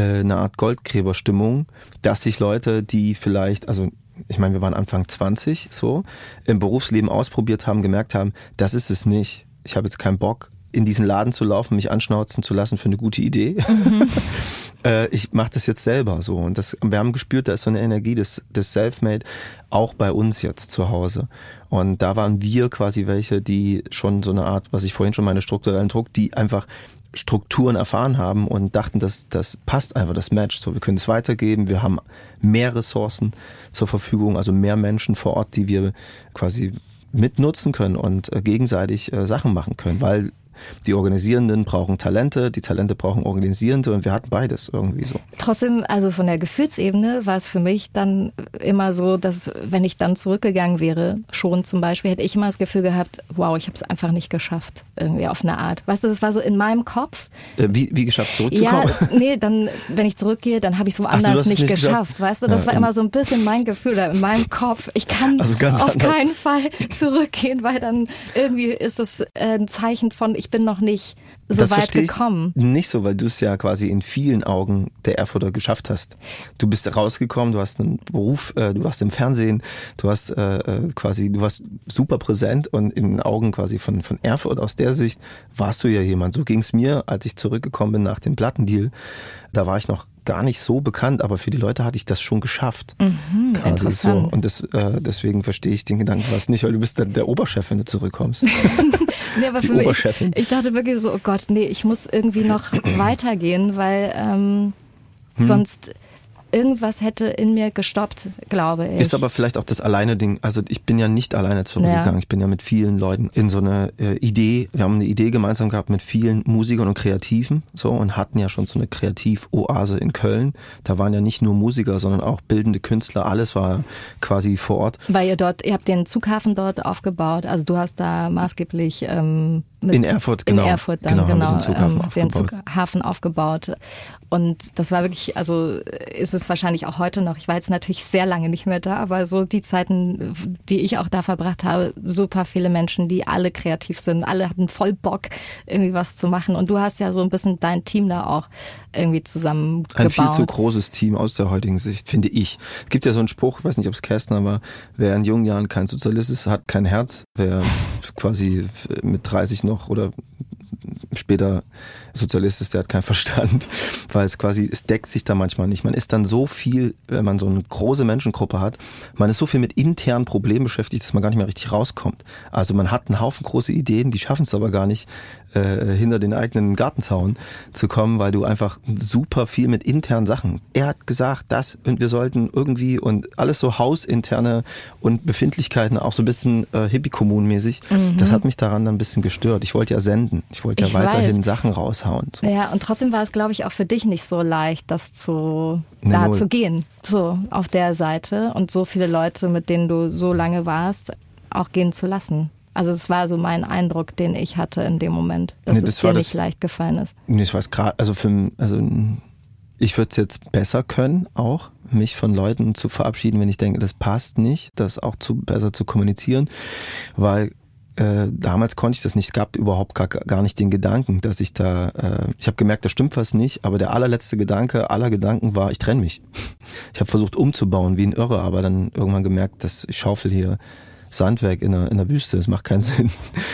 eine Art Goldgräberstimmung, dass sich Leute, die vielleicht, also ich meine, wir waren Anfang 20 so, im Berufsleben ausprobiert haben, gemerkt haben, das ist es nicht. Ich habe jetzt keinen Bock, in diesen Laden zu laufen, mich anschnauzen zu lassen für eine gute Idee. Mhm. äh, ich mache das jetzt selber so. Und das, wir haben gespürt, da ist so eine Energie des, des Selfmade auch bei uns jetzt zu Hause. Und da waren wir quasi welche, die schon so eine Art, was ich vorhin schon meine strukturellen Druck, die einfach Strukturen erfahren haben und dachten, dass das passt einfach, das Match. So, wir können es weitergeben, wir haben mehr Ressourcen zur Verfügung, also mehr Menschen vor Ort, die wir quasi mitnutzen können und äh, gegenseitig äh, Sachen machen können, weil die Organisierenden brauchen Talente, die Talente brauchen Organisierende und wir hatten beides irgendwie so. Trotzdem, also von der Gefühlsebene war es für mich dann immer so, dass wenn ich dann zurückgegangen wäre, schon zum Beispiel, hätte ich immer das Gefühl gehabt, wow, ich habe es einfach nicht geschafft, irgendwie auf eine Art. Weißt du, das war so in meinem Kopf. Äh, wie, wie geschafft, zurückzukommen? Ja, nee, dann, wenn ich zurückgehe, dann habe ich es woanders Ach, nicht, nicht geschafft. geschafft. Weißt du, das ja, war immer so ein bisschen mein Gefühl in meinem Kopf. Ich kann also auf anders. keinen Fall zurückgehen, weil dann irgendwie ist es ein Zeichen von, ich ich bin noch nicht so das weit gekommen. Nicht so, weil du es ja quasi in vielen Augen der Erfurter geschafft hast. Du bist rausgekommen, du hast einen Beruf, äh, du warst im Fernsehen, du hast äh, äh, quasi, du warst super präsent und in den Augen quasi von, von Erfurt aus der Sicht warst du ja jemand. So ging es mir, als ich zurückgekommen bin nach dem Plattendeal. Da war ich noch gar nicht so bekannt, aber für die Leute hatte ich das schon geschafft. Mhm, quasi so. Und das, äh, deswegen verstehe ich den Gedanken fast nicht, weil du bist dann der Oberchef, wenn du zurückkommst. nee, aber die für Oberchefin. Mich, ich dachte wirklich so, oh Gott, nee, ich muss irgendwie noch weitergehen, weil ähm, hm. sonst irgendwas hätte in mir gestoppt, glaube ich. Ist aber vielleicht auch das alleine Ding. Also ich bin ja nicht alleine zurückgegangen. Ja. Ich bin ja mit vielen Leuten in so eine äh, Idee. Wir haben eine Idee gemeinsam gehabt mit vielen Musikern und Kreativen so und hatten ja schon so eine Kreativoase in Köln. Da waren ja nicht nur Musiker, sondern auch bildende Künstler. Alles war quasi vor Ort. Weil ihr dort, ihr habt den Zughafen dort aufgebaut. Also du hast da maßgeblich ähm, mit, in Erfurt, genau. In Erfurt dann, genau, genau den, Zughafen, ähm, den Zughafen aufgebaut. Und das war wirklich, also ist es wahrscheinlich auch heute noch. Ich war jetzt natürlich sehr lange nicht mehr da, aber so die Zeiten, die ich auch da verbracht habe, super viele Menschen, die alle kreativ sind, alle hatten voll Bock, irgendwie was zu machen. Und du hast ja so ein bisschen dein Team da auch irgendwie zusammengebaut. Ein viel zu großes Team aus der heutigen Sicht, finde ich. Es gibt ja so einen Spruch, ich weiß nicht, ob es Kästner war, wer in jungen Jahren kein Sozialist ist, hat kein Herz. Wer quasi mit 30 noch oder später Sozialist ist, der hat keinen Verstand, weil es quasi, es deckt sich da manchmal nicht. Man ist dann so viel, wenn man so eine große Menschengruppe hat, man ist so viel mit internen Problemen beschäftigt, dass man gar nicht mehr richtig rauskommt. Also man hat einen Haufen große Ideen, die schaffen es aber gar nicht, äh, hinter den eigenen Gartenzaun zu kommen, weil du einfach super viel mit internen Sachen. Er hat gesagt, das und wir sollten irgendwie und alles so hausinterne und Befindlichkeiten auch so ein bisschen äh, Hippie-Kommunmäßig. Mhm. Das hat mich daran dann ein bisschen gestört. Ich wollte ja senden. Ich wollte ja ich weiterhin weiß. Sachen raushauen. So. Ja, und trotzdem war es, glaube ich, auch für dich nicht so leicht, das zu, nee, da null. zu gehen. So auf der Seite und so viele Leute, mit denen du so lange warst, auch gehen zu lassen. Also es war so mein Eindruck, den ich hatte in dem Moment, dass nee, das es dir nicht leicht gefallen ist. Nee, ich weiß gerade, also für also ich würde es jetzt besser können, auch mich von Leuten zu verabschieden, wenn ich denke, das passt nicht, das auch zu besser zu kommunizieren, weil äh, damals konnte ich das nicht. Es gab überhaupt gar, gar nicht den Gedanken, dass ich da. Äh, ich habe gemerkt, da stimmt was nicht. Aber der allerletzte Gedanke aller Gedanken war, ich trenne mich. Ich habe versucht umzubauen wie ein Irre, aber dann irgendwann gemerkt, dass ich schaufel hier Sandwerk in der, in der Wüste, das macht keinen Sinn.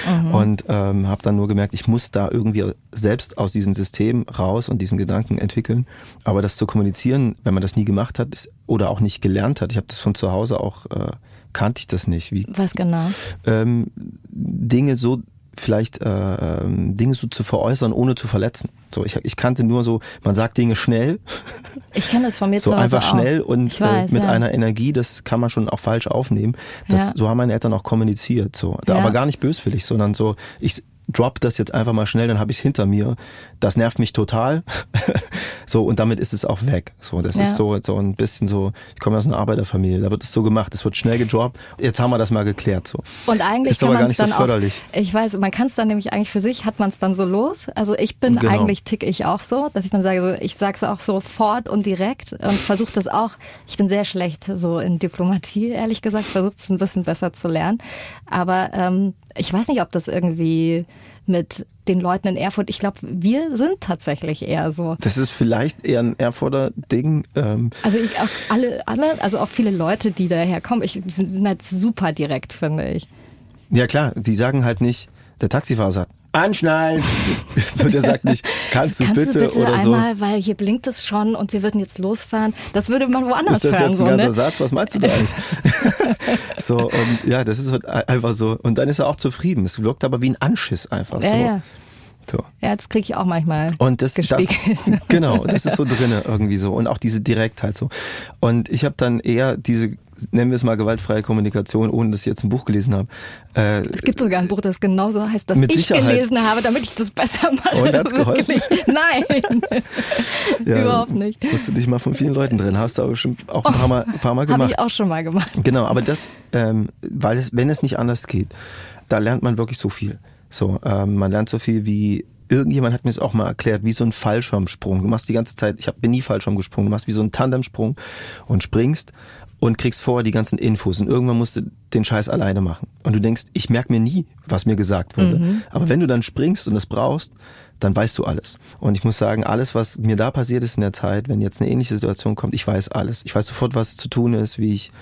Mhm. Und ähm, habe dann nur gemerkt, ich muss da irgendwie selbst aus diesem System raus und diesen Gedanken entwickeln. Aber das zu kommunizieren, wenn man das nie gemacht hat ist, oder auch nicht gelernt hat, ich habe das von zu Hause auch, äh, kannte ich das nicht. Wie, Was genau? Ähm, Dinge so vielleicht äh, ähm, Dinge so zu veräußern, ohne zu verletzen. So, ich, ich kannte nur so, man sagt Dinge schnell. Ich kenne das von mir so zu Hause einfach auch. schnell und weiß, äh, mit ja. einer Energie, das kann man schon auch falsch aufnehmen. Das, ja. So haben meine Eltern auch kommuniziert. So, ja. aber gar nicht böswillig, sondern so, ich drop das jetzt einfach mal schnell, dann habe ich es hinter mir. Das nervt mich total. so, und damit ist es auch weg. So, das ja. ist so, so ein bisschen so, ich komme aus einer Arbeiterfamilie, da wird es so gemacht, es wird schnell gedroppt. Jetzt haben wir das mal geklärt. So. Und eigentlich ist kann man es dann so förderlich. auch, ich weiß, man kann es dann nämlich eigentlich für sich, hat man es dann so los. Also ich bin genau. eigentlich tick ich auch so, dass ich dann sage, so, ich sage es auch sofort und direkt und versuche das auch. Ich bin sehr schlecht so in Diplomatie, ehrlich gesagt, versuche es ein bisschen besser zu lernen. Aber ähm, ich weiß nicht, ob das irgendwie mit den Leuten in Erfurt. Ich glaube, wir sind tatsächlich eher so. Das ist vielleicht eher ein Erfurter Ding. Ähm. Also ich auch alle, alle, also auch viele Leute, die daher kommen, ich sind halt super direkt, finde ich. Ja klar, die sagen halt nicht, der Taxifahrer sagt, anschnallen. so, der sagt nicht, kannst du kannst bitte, du bitte oder einmal, so. weil hier blinkt es schon und wir würden jetzt losfahren. Das würde man woanders hören. Ist das jetzt ein so, ganzer ne? Satz? Was meinst du da eigentlich? so, und ja, das ist halt einfach so. Und dann ist er auch zufrieden. Es wirkt aber wie ein Anschiss einfach ja, so. Ja. So. Ja, das kriege ich auch manchmal. Und das, das genau, das ist so drinne irgendwie so und auch diese Direktheit so. Und ich habe dann eher diese nennen wir es mal gewaltfreie Kommunikation, ohne dass ich jetzt ein Buch gelesen habe. Äh, es gibt sogar ein Buch, das genauso heißt, das ich Sicherheit. gelesen habe, damit ich das besser mache. Und hat's wirklich. Nein, ja, überhaupt nicht. Musst du dich mal von vielen Leuten drin, hast du aber schon auch ein paar Mal, ein paar mal gemacht. Habe ich auch schon mal gemacht. Genau, aber das, ähm, weil es, wenn es nicht anders geht, da lernt man wirklich so viel. So, ähm, man lernt so viel wie irgendjemand hat mir es auch mal erklärt, wie so ein Fallschirmsprung. Du machst die ganze Zeit, ich hab, bin nie Fallschirm gesprungen, du machst wie so einen Tandemsprung und springst und kriegst vorher die ganzen Infos und irgendwann musst du den Scheiß alleine machen. Und du denkst, ich merke mir nie, was mir gesagt wurde. Mhm. Aber wenn du dann springst und es brauchst, dann weißt du alles. Und ich muss sagen, alles, was mir da passiert ist in der Zeit, wenn jetzt eine ähnliche Situation kommt, ich weiß alles. Ich weiß sofort, was zu tun ist, wie ich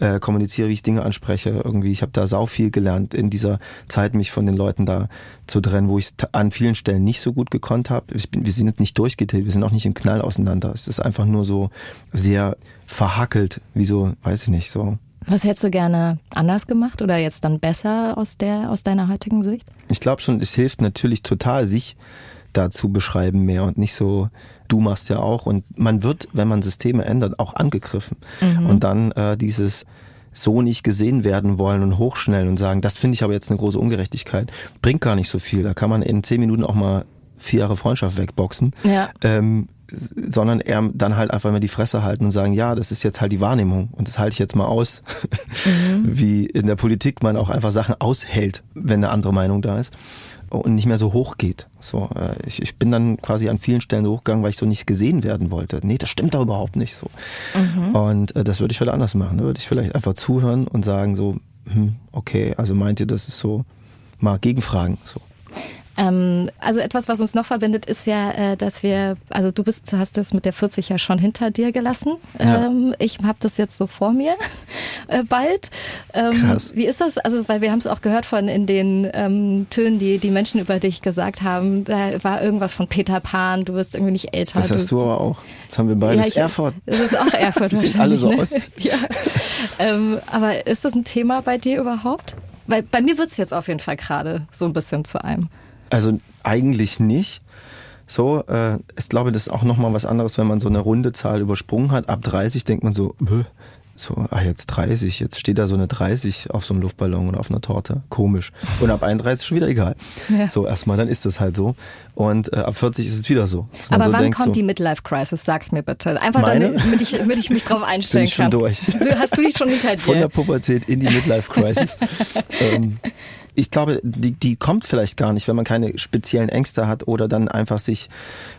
äh, kommuniziere, wie ich Dinge anspreche. Irgendwie, ich habe da sau viel gelernt in dieser Zeit, mich von den Leuten da zu trennen, wo ich an vielen Stellen nicht so gut gekonnt habe. Wir sind nicht durchgetillt, wir sind auch nicht im Knall auseinander. Es ist einfach nur so sehr verhackelt, wie so, weiß ich nicht, so. Was hättest du gerne anders gemacht oder jetzt dann besser aus der aus deiner heutigen Sicht? Ich glaube schon, es hilft natürlich total, sich da zu beschreiben mehr und nicht so, du machst ja auch. Und man wird, wenn man Systeme ändert, auch angegriffen. Mhm. Und dann äh, dieses so nicht gesehen werden wollen und hochschnellen und sagen, das finde ich aber jetzt eine große Ungerechtigkeit, bringt gar nicht so viel. Da kann man in zehn Minuten auch mal vier Jahre Freundschaft wegboxen. Ja. Ähm, sondern eher dann halt einfach mal die Fresse halten und sagen, ja, das ist jetzt halt die Wahrnehmung und das halte ich jetzt mal aus, mhm. wie in der Politik man auch einfach Sachen aushält, wenn eine andere Meinung da ist und nicht mehr so hoch geht. So, äh, ich, ich bin dann quasi an vielen Stellen so hochgegangen, weil ich so nicht gesehen werden wollte. Nee, das stimmt doch überhaupt nicht so. Mhm. Und äh, das würde ich heute anders machen. Da würde ich vielleicht einfach zuhören und sagen so, hm, okay, also meint ihr, das ist so, mal gegenfragen. So. Ähm, also etwas, was uns noch verbindet, ist ja, äh, dass wir, also du bist, hast das mit der 40 ja schon hinter dir gelassen. Ja. Ähm, ich habe das jetzt so vor mir äh, bald. Ähm, Krass. Wie ist das? Also, weil wir haben es auch gehört von in den ähm, Tönen, die die Menschen über dich gesagt haben. Da war irgendwas von Peter Pan. Du wirst irgendwie nicht älter. Das hast du, du aber auch. Das haben wir beide. Ja, ich, Erfurt. Das ist auch Erfurt das sieht alle so ne? aus. ja. Ähm, aber ist das ein Thema bei dir überhaupt? Weil bei mir wird es jetzt auf jeden Fall gerade so ein bisschen zu einem. Also eigentlich nicht. So, äh, ich glaube, das ist auch nochmal was anderes, wenn man so eine runde Zahl übersprungen hat. Ab 30 denkt man so, Bäh, so, ah, jetzt 30, jetzt steht da so eine 30 auf so einem Luftballon oder auf einer Torte. Komisch. Und ab 31 ist schon wieder egal. Ja. So, erstmal, dann ist das halt so. Und äh, ab 40 ist es wieder so. Aber so wann denkt, kommt so, die Midlife Crisis? Sag's mir bitte. Einfach Meine? damit ich, damit ich mich drauf einstellen Bin ich schon kann. durch. Du, hast du die schon hinter dir? Von der Pubertät in die Midlife Crisis. ähm, ich glaube, die, die kommt vielleicht gar nicht, wenn man keine speziellen Ängste hat oder dann einfach sich,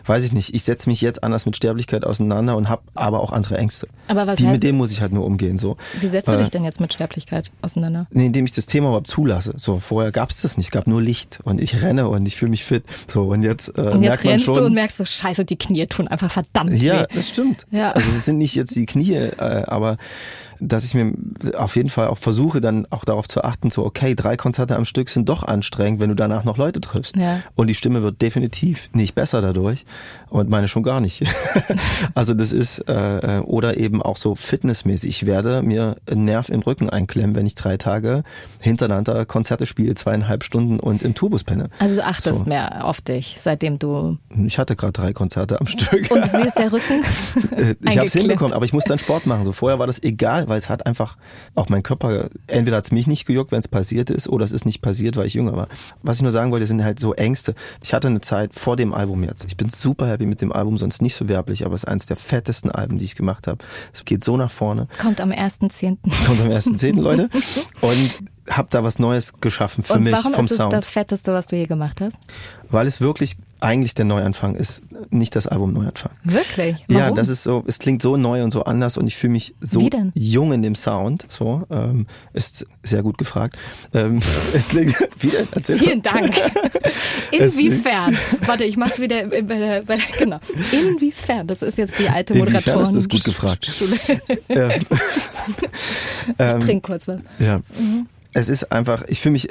weiß ich nicht, ich setze mich jetzt anders mit Sterblichkeit auseinander und habe aber auch andere Ängste. Aber was die, heißt, mit dem muss ich halt nur umgehen. So. Wie setzt du äh, dich denn jetzt mit Sterblichkeit auseinander? Nee, indem ich das Thema überhaupt zulasse. So, vorher gab es das nicht, es gab nur Licht und ich renne und ich fühle mich fit. So, und jetzt, äh, und jetzt merkt rennst man schon, du und merkst so, scheiße, die Knie tun einfach verdammt Ja, weh. das stimmt. Ja. Also es sind nicht jetzt die Knie, äh, aber dass ich mir auf jeden Fall auch versuche, dann auch darauf zu achten, so, okay, drei Konzerte am Stück sind doch anstrengend, wenn du danach noch Leute triffst. Ja. Und die Stimme wird definitiv nicht besser dadurch und meine schon gar nicht. also das ist, äh, äh, oder eben auch so fitnessmäßig. Ich werde mir einen Nerv im Rücken einklemmen, wenn ich drei Tage hintereinander Konzerte spiele, zweieinhalb Stunden und im Tourbus penne. Also du achtest so. mehr auf dich, seitdem du... Ich hatte gerade drei Konzerte am Stück. Und wie ist der Rücken? Äh, ich habe es hinbekommen, aber ich muss dann Sport machen. So vorher war das egal, weil es hat einfach auch mein Körper, entweder hat es mich nicht gejuckt, wenn es passiert ist, oder es ist nicht passiert, weil ich jünger war. Was ich nur sagen wollte, sind halt so Ängste. Ich hatte eine Zeit vor dem Album jetzt. Ich bin super happy mit dem Album, sonst nicht so werblich, aber es ist eines der fettesten Alben, die ich gemacht habe. Es geht so nach vorne. Kommt am 1.10. Kommt am 1.10., Leute. Und habe da was Neues geschaffen für Und mich warum vom ist es Sound. das Fetteste, was du je gemacht hast? Weil es wirklich eigentlich der Neuanfang ist, nicht das Album Neuanfang. Wirklich? Warum? Ja, das ist so, es klingt so neu und so anders und ich fühle mich so jung in dem Sound. So, ähm, ist sehr gut gefragt. Ähm, es klingt, wieder, erzähl Vielen Dank. Inwiefern? Warte, ich mach's wieder bei der, bei der, genau. Inwiefern? Das ist jetzt die alte Moderatorin. Inwiefern ist das gut gefragt. ich trinke kurz was. Ja. Mhm. Es ist einfach, ich fühle mich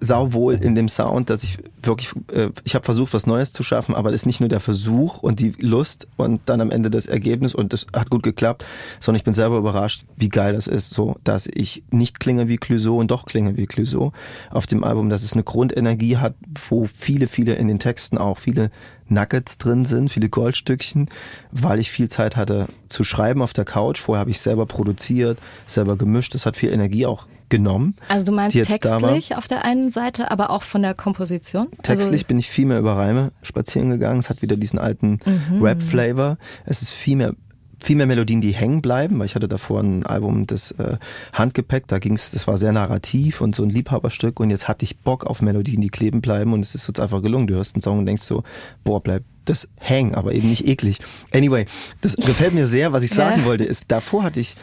sauwohl in dem Sound, dass ich wirklich, äh, ich habe versucht, was Neues zu schaffen, aber das ist nicht nur der Versuch und die Lust und dann am Ende das Ergebnis und das hat gut geklappt, sondern ich bin selber überrascht, wie geil das ist, so, dass ich nicht klinge wie Clouseau und doch klinge wie Clouseau auf dem Album, dass es eine Grundenergie hat, wo viele, viele in den Texten auch viele Nuggets drin sind, viele Goldstückchen, weil ich viel Zeit hatte zu schreiben auf der Couch. Vorher habe ich selber produziert, selber gemischt. Das hat viel Energie auch genommen. Also du meinst textlich auf der einen Seite, aber auch von der Komposition? Textlich also bin ich viel mehr über Reime spazieren gegangen. Es hat wieder diesen alten mhm. Rap-Flavor. Es ist viel mehr viel mehr Melodien, die hängen bleiben, weil ich hatte davor ein Album des äh, Handgepäck, da ging's, das war sehr narrativ und so ein Liebhaberstück und jetzt hatte ich Bock auf Melodien, die kleben bleiben und es ist uns einfach gelungen. Du hörst einen Song und denkst so, boah, bleib das hängen, aber eben nicht eklig. Anyway, das gefällt mir sehr. Was ich sagen wollte, ist, davor hatte ich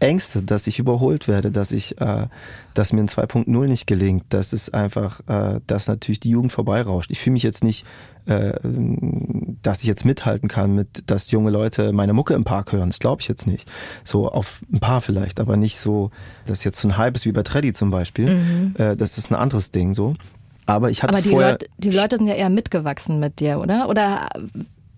Ängste, dass ich überholt werde, dass ich, äh, dass mir ein 2.0 nicht gelingt, dass es einfach, äh, dass natürlich die Jugend vorbeirauscht. Ich fühle mich jetzt nicht, äh, dass ich jetzt mithalten kann mit, dass junge Leute meine Mucke im Park hören. Das glaube ich jetzt nicht. So auf ein paar vielleicht, aber nicht so, dass jetzt so ein Hype ist wie bei Treddy zum Beispiel. Mhm. Äh, das ist ein anderes Ding so. Aber ich hatte Aber die vorher Leute, die Leute sind ja eher mitgewachsen mit dir, oder? Oder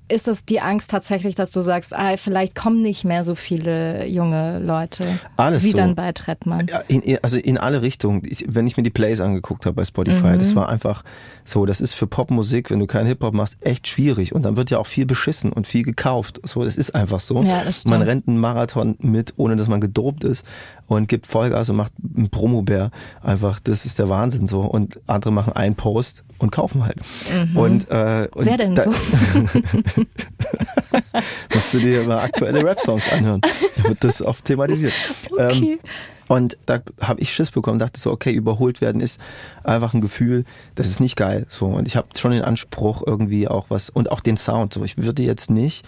ist es die Angst tatsächlich, dass du sagst, ah, vielleicht kommen nicht mehr so viele junge Leute Alles wie so. dann bei Trettmann? Ja, in, also in alle Richtungen. Ich, wenn ich mir die Plays angeguckt habe bei Spotify, Mhm. das war einfach so, das ist für Popmusik, wenn du keinen Hip-Hop machst, echt schwierig. Und dann wird ja auch viel beschissen und viel gekauft. So, das ist einfach so. Ja, das man rennt einen Marathon mit, ohne dass man gedopt ist und gibt Vollgas und macht einen Promobär. Einfach, das ist der Wahnsinn so. Und andere machen einen Post und kaufen halt. Mhm. Und, äh, und Wer denn da- so? musst du dir mal aktuelle Rap-Songs anhören. Da wird das oft thematisiert. Okay. Ähm, und da habe ich Schiss bekommen, dachte so, okay, überholt werden ist einfach ein Gefühl, das ist nicht geil. So und ich habe schon den Anspruch irgendwie auch was und auch den Sound. So, ich würde jetzt nicht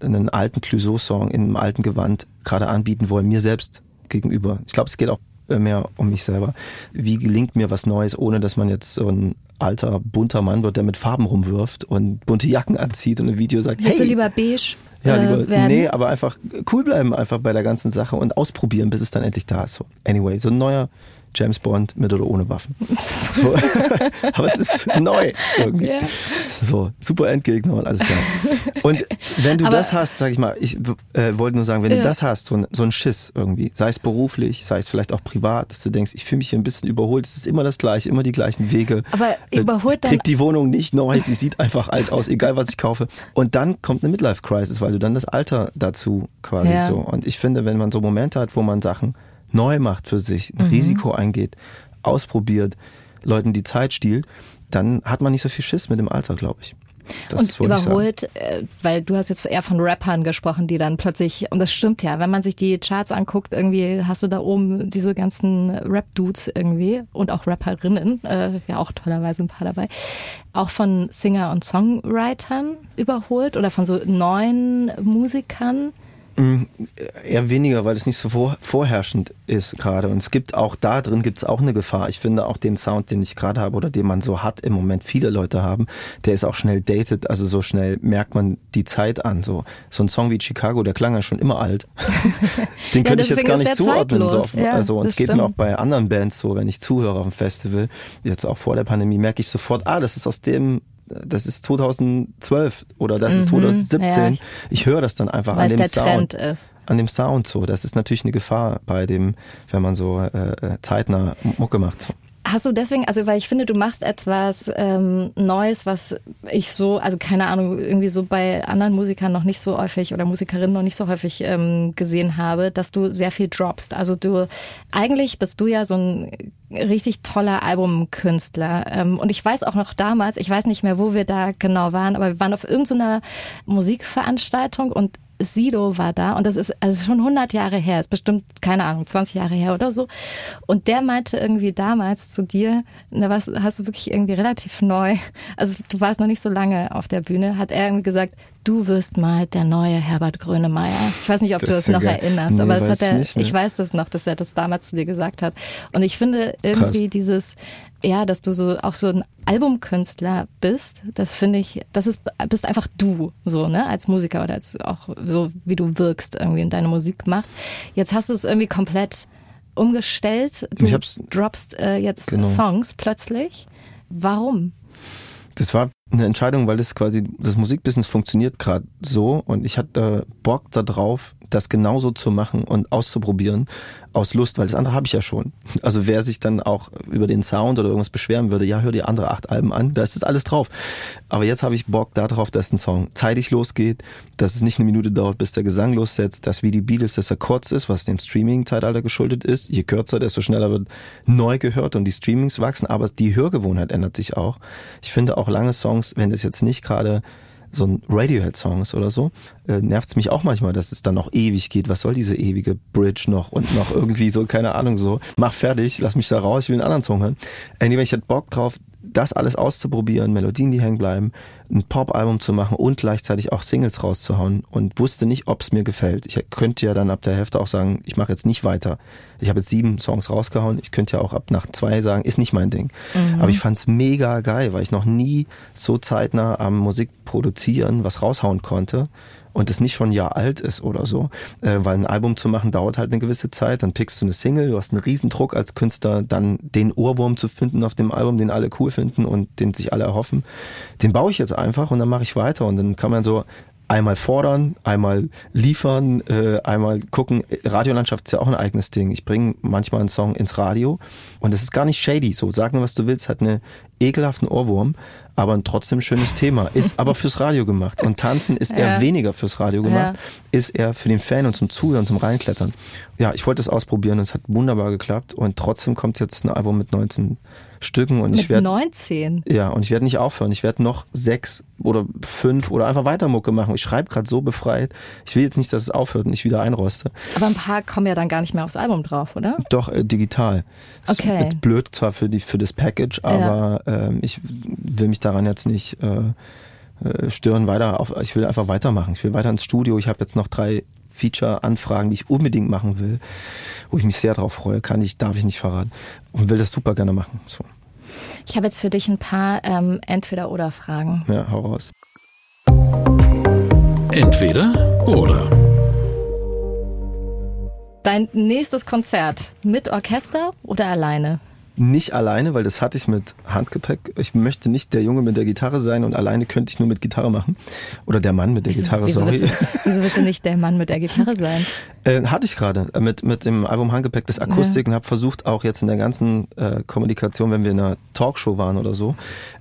einen alten Clouseau-Song in einem alten Gewand gerade anbieten wollen, mir selbst gegenüber. Ich glaube, es geht auch äh, mehr um mich selber. Wie gelingt mir was Neues, ohne dass man jetzt so ein alter bunter Mann wird, der mit Farben rumwirft und bunte Jacken anzieht und im Video sagt, Willst du hey, lieber beige ja, äh, lieber, werden? nee, aber einfach cool bleiben einfach bei der ganzen Sache und ausprobieren, bis es dann endlich da ist. So. Anyway, so ein neuer James Bond mit oder ohne Waffen. So. aber es ist neu irgendwie. Ja. So, super Endgegner und alles klar. Und wenn du Aber- das hast, sag ich mal, ich äh, wollte nur sagen, wenn Ja. du das hast, so ein, so ein Schiss irgendwie, sei es beruflich, sei es vielleicht auch privat, dass du denkst, ich fühle mich hier ein bisschen überholt, es ist immer das Gleiche, immer die gleichen Wege. Aber Äh, überholt ich dann- krieg die Wohnung nicht neu, sie sieht einfach alt aus, egal was ich kaufe. Und dann kommt eine Midlife-Crisis, weil du dann das Alter dazu quasi Ja. so. Und ich finde, wenn man so Momente hat, wo man Sachen neu macht für sich, ein Mhm. Risiko eingeht, ausprobiert, Leuten die Zeit stiehlt, dann hat man nicht so viel Schiss mit dem Alter, glaube ich. Das und überholt, äh, weil du hast jetzt eher von Rappern gesprochen, die dann plötzlich, und das stimmt ja, wenn man sich die Charts anguckt, irgendwie hast du da oben diese ganzen Rap-Dudes irgendwie und auch Rapperinnen, äh, ja auch tollerweise ein paar dabei, auch von Singer- und Songwritern überholt oder von so neuen Musikern. Mm, Eher weniger, weil es nicht so vor, vorherrschend ist gerade. Und es gibt auch da drin gibt es auch eine Gefahr. Ich finde auch den Sound, den ich gerade habe oder den man so hat im Moment viele Leute haben, der ist auch schnell dated. Also so schnell merkt man die Zeit an. So, so ein Song wie Chicago, der klang ja schon immer alt. den Ja, könnte ich jetzt gar nicht zuordnen. So zeitlos. auf, Ja, also, und es geht mir auch bei anderen Bands so, wenn ich zuhöre auf dem Festival, jetzt auch vor der Pandemie, merke ich sofort, ah, das ist aus dem das ist 2012 oder das ist Mhm, 2017. ja. Ich höre das dann einfach Weil an dem Sound ist. an dem Sound so. Das ist natürlich eine Gefahr bei dem, wenn man so äh, äh, zeitnah Mucke macht. So. Hast du deswegen, also weil ich finde, du machst etwas ähm, Neues, was ich so, also keine Ahnung, irgendwie so bei anderen Musikern noch nicht so häufig oder Musikerinnen noch nicht so häufig ähm, gesehen habe, dass du sehr viel droppst. Also du, eigentlich bist du ja so ein richtig toller Albumkünstler. Ähm, und ich weiß auch noch damals, ich weiß nicht mehr, wo wir da genau waren, aber wir waren auf irgendeiner Musikveranstaltung und Sido war da und das ist also schon 100 Jahre her, ist bestimmt, keine Ahnung, 20 Jahre her oder so. Und der meinte irgendwie damals zu dir, da warst, hast du wirklich irgendwie relativ neu, also du warst noch nicht so lange auf der Bühne, hat er irgendwie gesagt, du wirst mal der neue Herbert Grönemeyer. Ich weiß nicht, ob Das du das noch geil. erinnerst, Nee, aber das hat er, ich weiß das noch, dass er das damals zu dir gesagt hat. Und ich finde irgendwie dieses, ja, dass du so auch so ein Albumkünstler bist, das finde ich, das ist bist einfach du so, ne, als Musiker oder als auch so wie du wirkst irgendwie und deine Musik machst. Jetzt hast du es irgendwie komplett umgestellt. Du Ich hab's- droppst äh, jetzt Genau. Songs plötzlich. Warum? Das war eine Entscheidung, weil das quasi, das Musikbusiness funktioniert gerade so und ich hatte Bock darauf, das genauso zu machen und auszuprobieren aus Lust, weil das andere habe ich ja schon. Also wer sich dann auch über den Sound oder irgendwas beschweren würde, ja, hör dir andere acht Alben an, da ist das alles drauf. Aber jetzt habe ich Bock darauf, dass ein Song zeitig losgeht, dass es nicht eine Minute dauert, bis der Gesang lossetzt, dass wie die Beatles, dass er kurz ist, was dem Streaming-Zeitalter geschuldet ist. Je kürzer, desto schneller wird neu gehört und die Streamings wachsen, aber die Hörgewohnheit ändert sich auch. Ich finde auch lange Songs, wenn das jetzt nicht gerade so ein Radiohead-Song ist oder so, äh, nervt es mich auch manchmal, dass es dann noch ewig geht. Was soll diese ewige Bridge noch und noch irgendwie so, keine Ahnung, so, mach fertig, lass mich da raus, ich will einen anderen Song hören. Anyway, ich hatte Bock drauf, das alles auszuprobieren, Melodien, die hängen bleiben, ein Pop-Album zu machen und gleichzeitig auch Singles rauszuhauen und wusste nicht, ob es mir gefällt. Ich könnte ja dann ab der Hälfte auch sagen, ich mache jetzt nicht weiter. Ich habe jetzt sieben Songs rausgehauen. Ich könnte ja auch ab nach zwei sagen, ist nicht mein Ding. Mhm. Aber ich fand es mega geil, weil ich noch nie so zeitnah am Musik produzieren was raushauen konnte und es nicht schon ein Jahr alt ist oder so, äh, weil ein Album zu machen dauert halt eine gewisse Zeit, dann pickst du eine Single, du hast einen Riesendruck als Künstler, dann den Ohrwurm zu finden auf dem Album, den alle cool finden und den sich alle erhoffen, den baue ich jetzt einfach und dann mache ich weiter und dann kann man so einmal fordern, einmal liefern, äh, einmal gucken. Radiolandschaft ist ja auch ein eigenes Ding. Ich bringe manchmal einen Song ins Radio und es ist gar nicht shady. So, sag mir, was du willst, hat eine ekelhaften Ohrwurm, aber ein trotzdem schönes Thema. Ist aber fürs Radio gemacht. Und Tanzen ist eher ja. weniger fürs Radio gemacht, ja. ist eher für den Fan und zum Zuhören, zum Reinklettern. Ja, ich wollte es ausprobieren und es hat wunderbar geklappt und trotzdem kommt jetzt ein Album mit 19 Stücken und Mit ich werde 19. Ja, und ich werde nicht aufhören. Ich werde noch sechs oder fünf oder einfach weiter Mucke machen. Ich schreibe gerade so befreit. Ich will jetzt nicht, dass es aufhört und ich wieder einroste. Aber ein paar kommen ja dann gar nicht mehr aufs Album drauf, oder? Doch äh, digital. Okay. Ist blöd zwar für die für das Package, aber ja. ähm, ich will mich daran jetzt nicht äh, äh, stören weiter auf. Ich will einfach weitermachen. Ich will weiter ins Studio. Ich habe jetzt noch drei Feature-Anfragen, die ich unbedingt machen will, wo ich mich sehr darauf freue, kann ich, darf ich nicht verraten und will das super gerne machen. So. Ich habe jetzt für dich ein paar ähm, Entweder-Oder-Fragen. Ja, hau raus. Entweder oder. Dein nächstes Konzert mit Orchester oder alleine? Nicht alleine, weil das hatte ich mit Handgepäck. Ich möchte nicht der Junge mit der Gitarre sein und alleine könnte ich nur mit Gitarre machen. Oder der Mann mit der wieso, Gitarre, wieso sorry. Willst du, wieso willst du nicht der Mann mit der Gitarre sein? Äh, hatte ich gerade äh, mit, mit dem Album Handgepäck das Akustik ja. und habe versucht auch jetzt in der ganzen äh, Kommunikation, wenn wir in einer Talkshow waren oder so,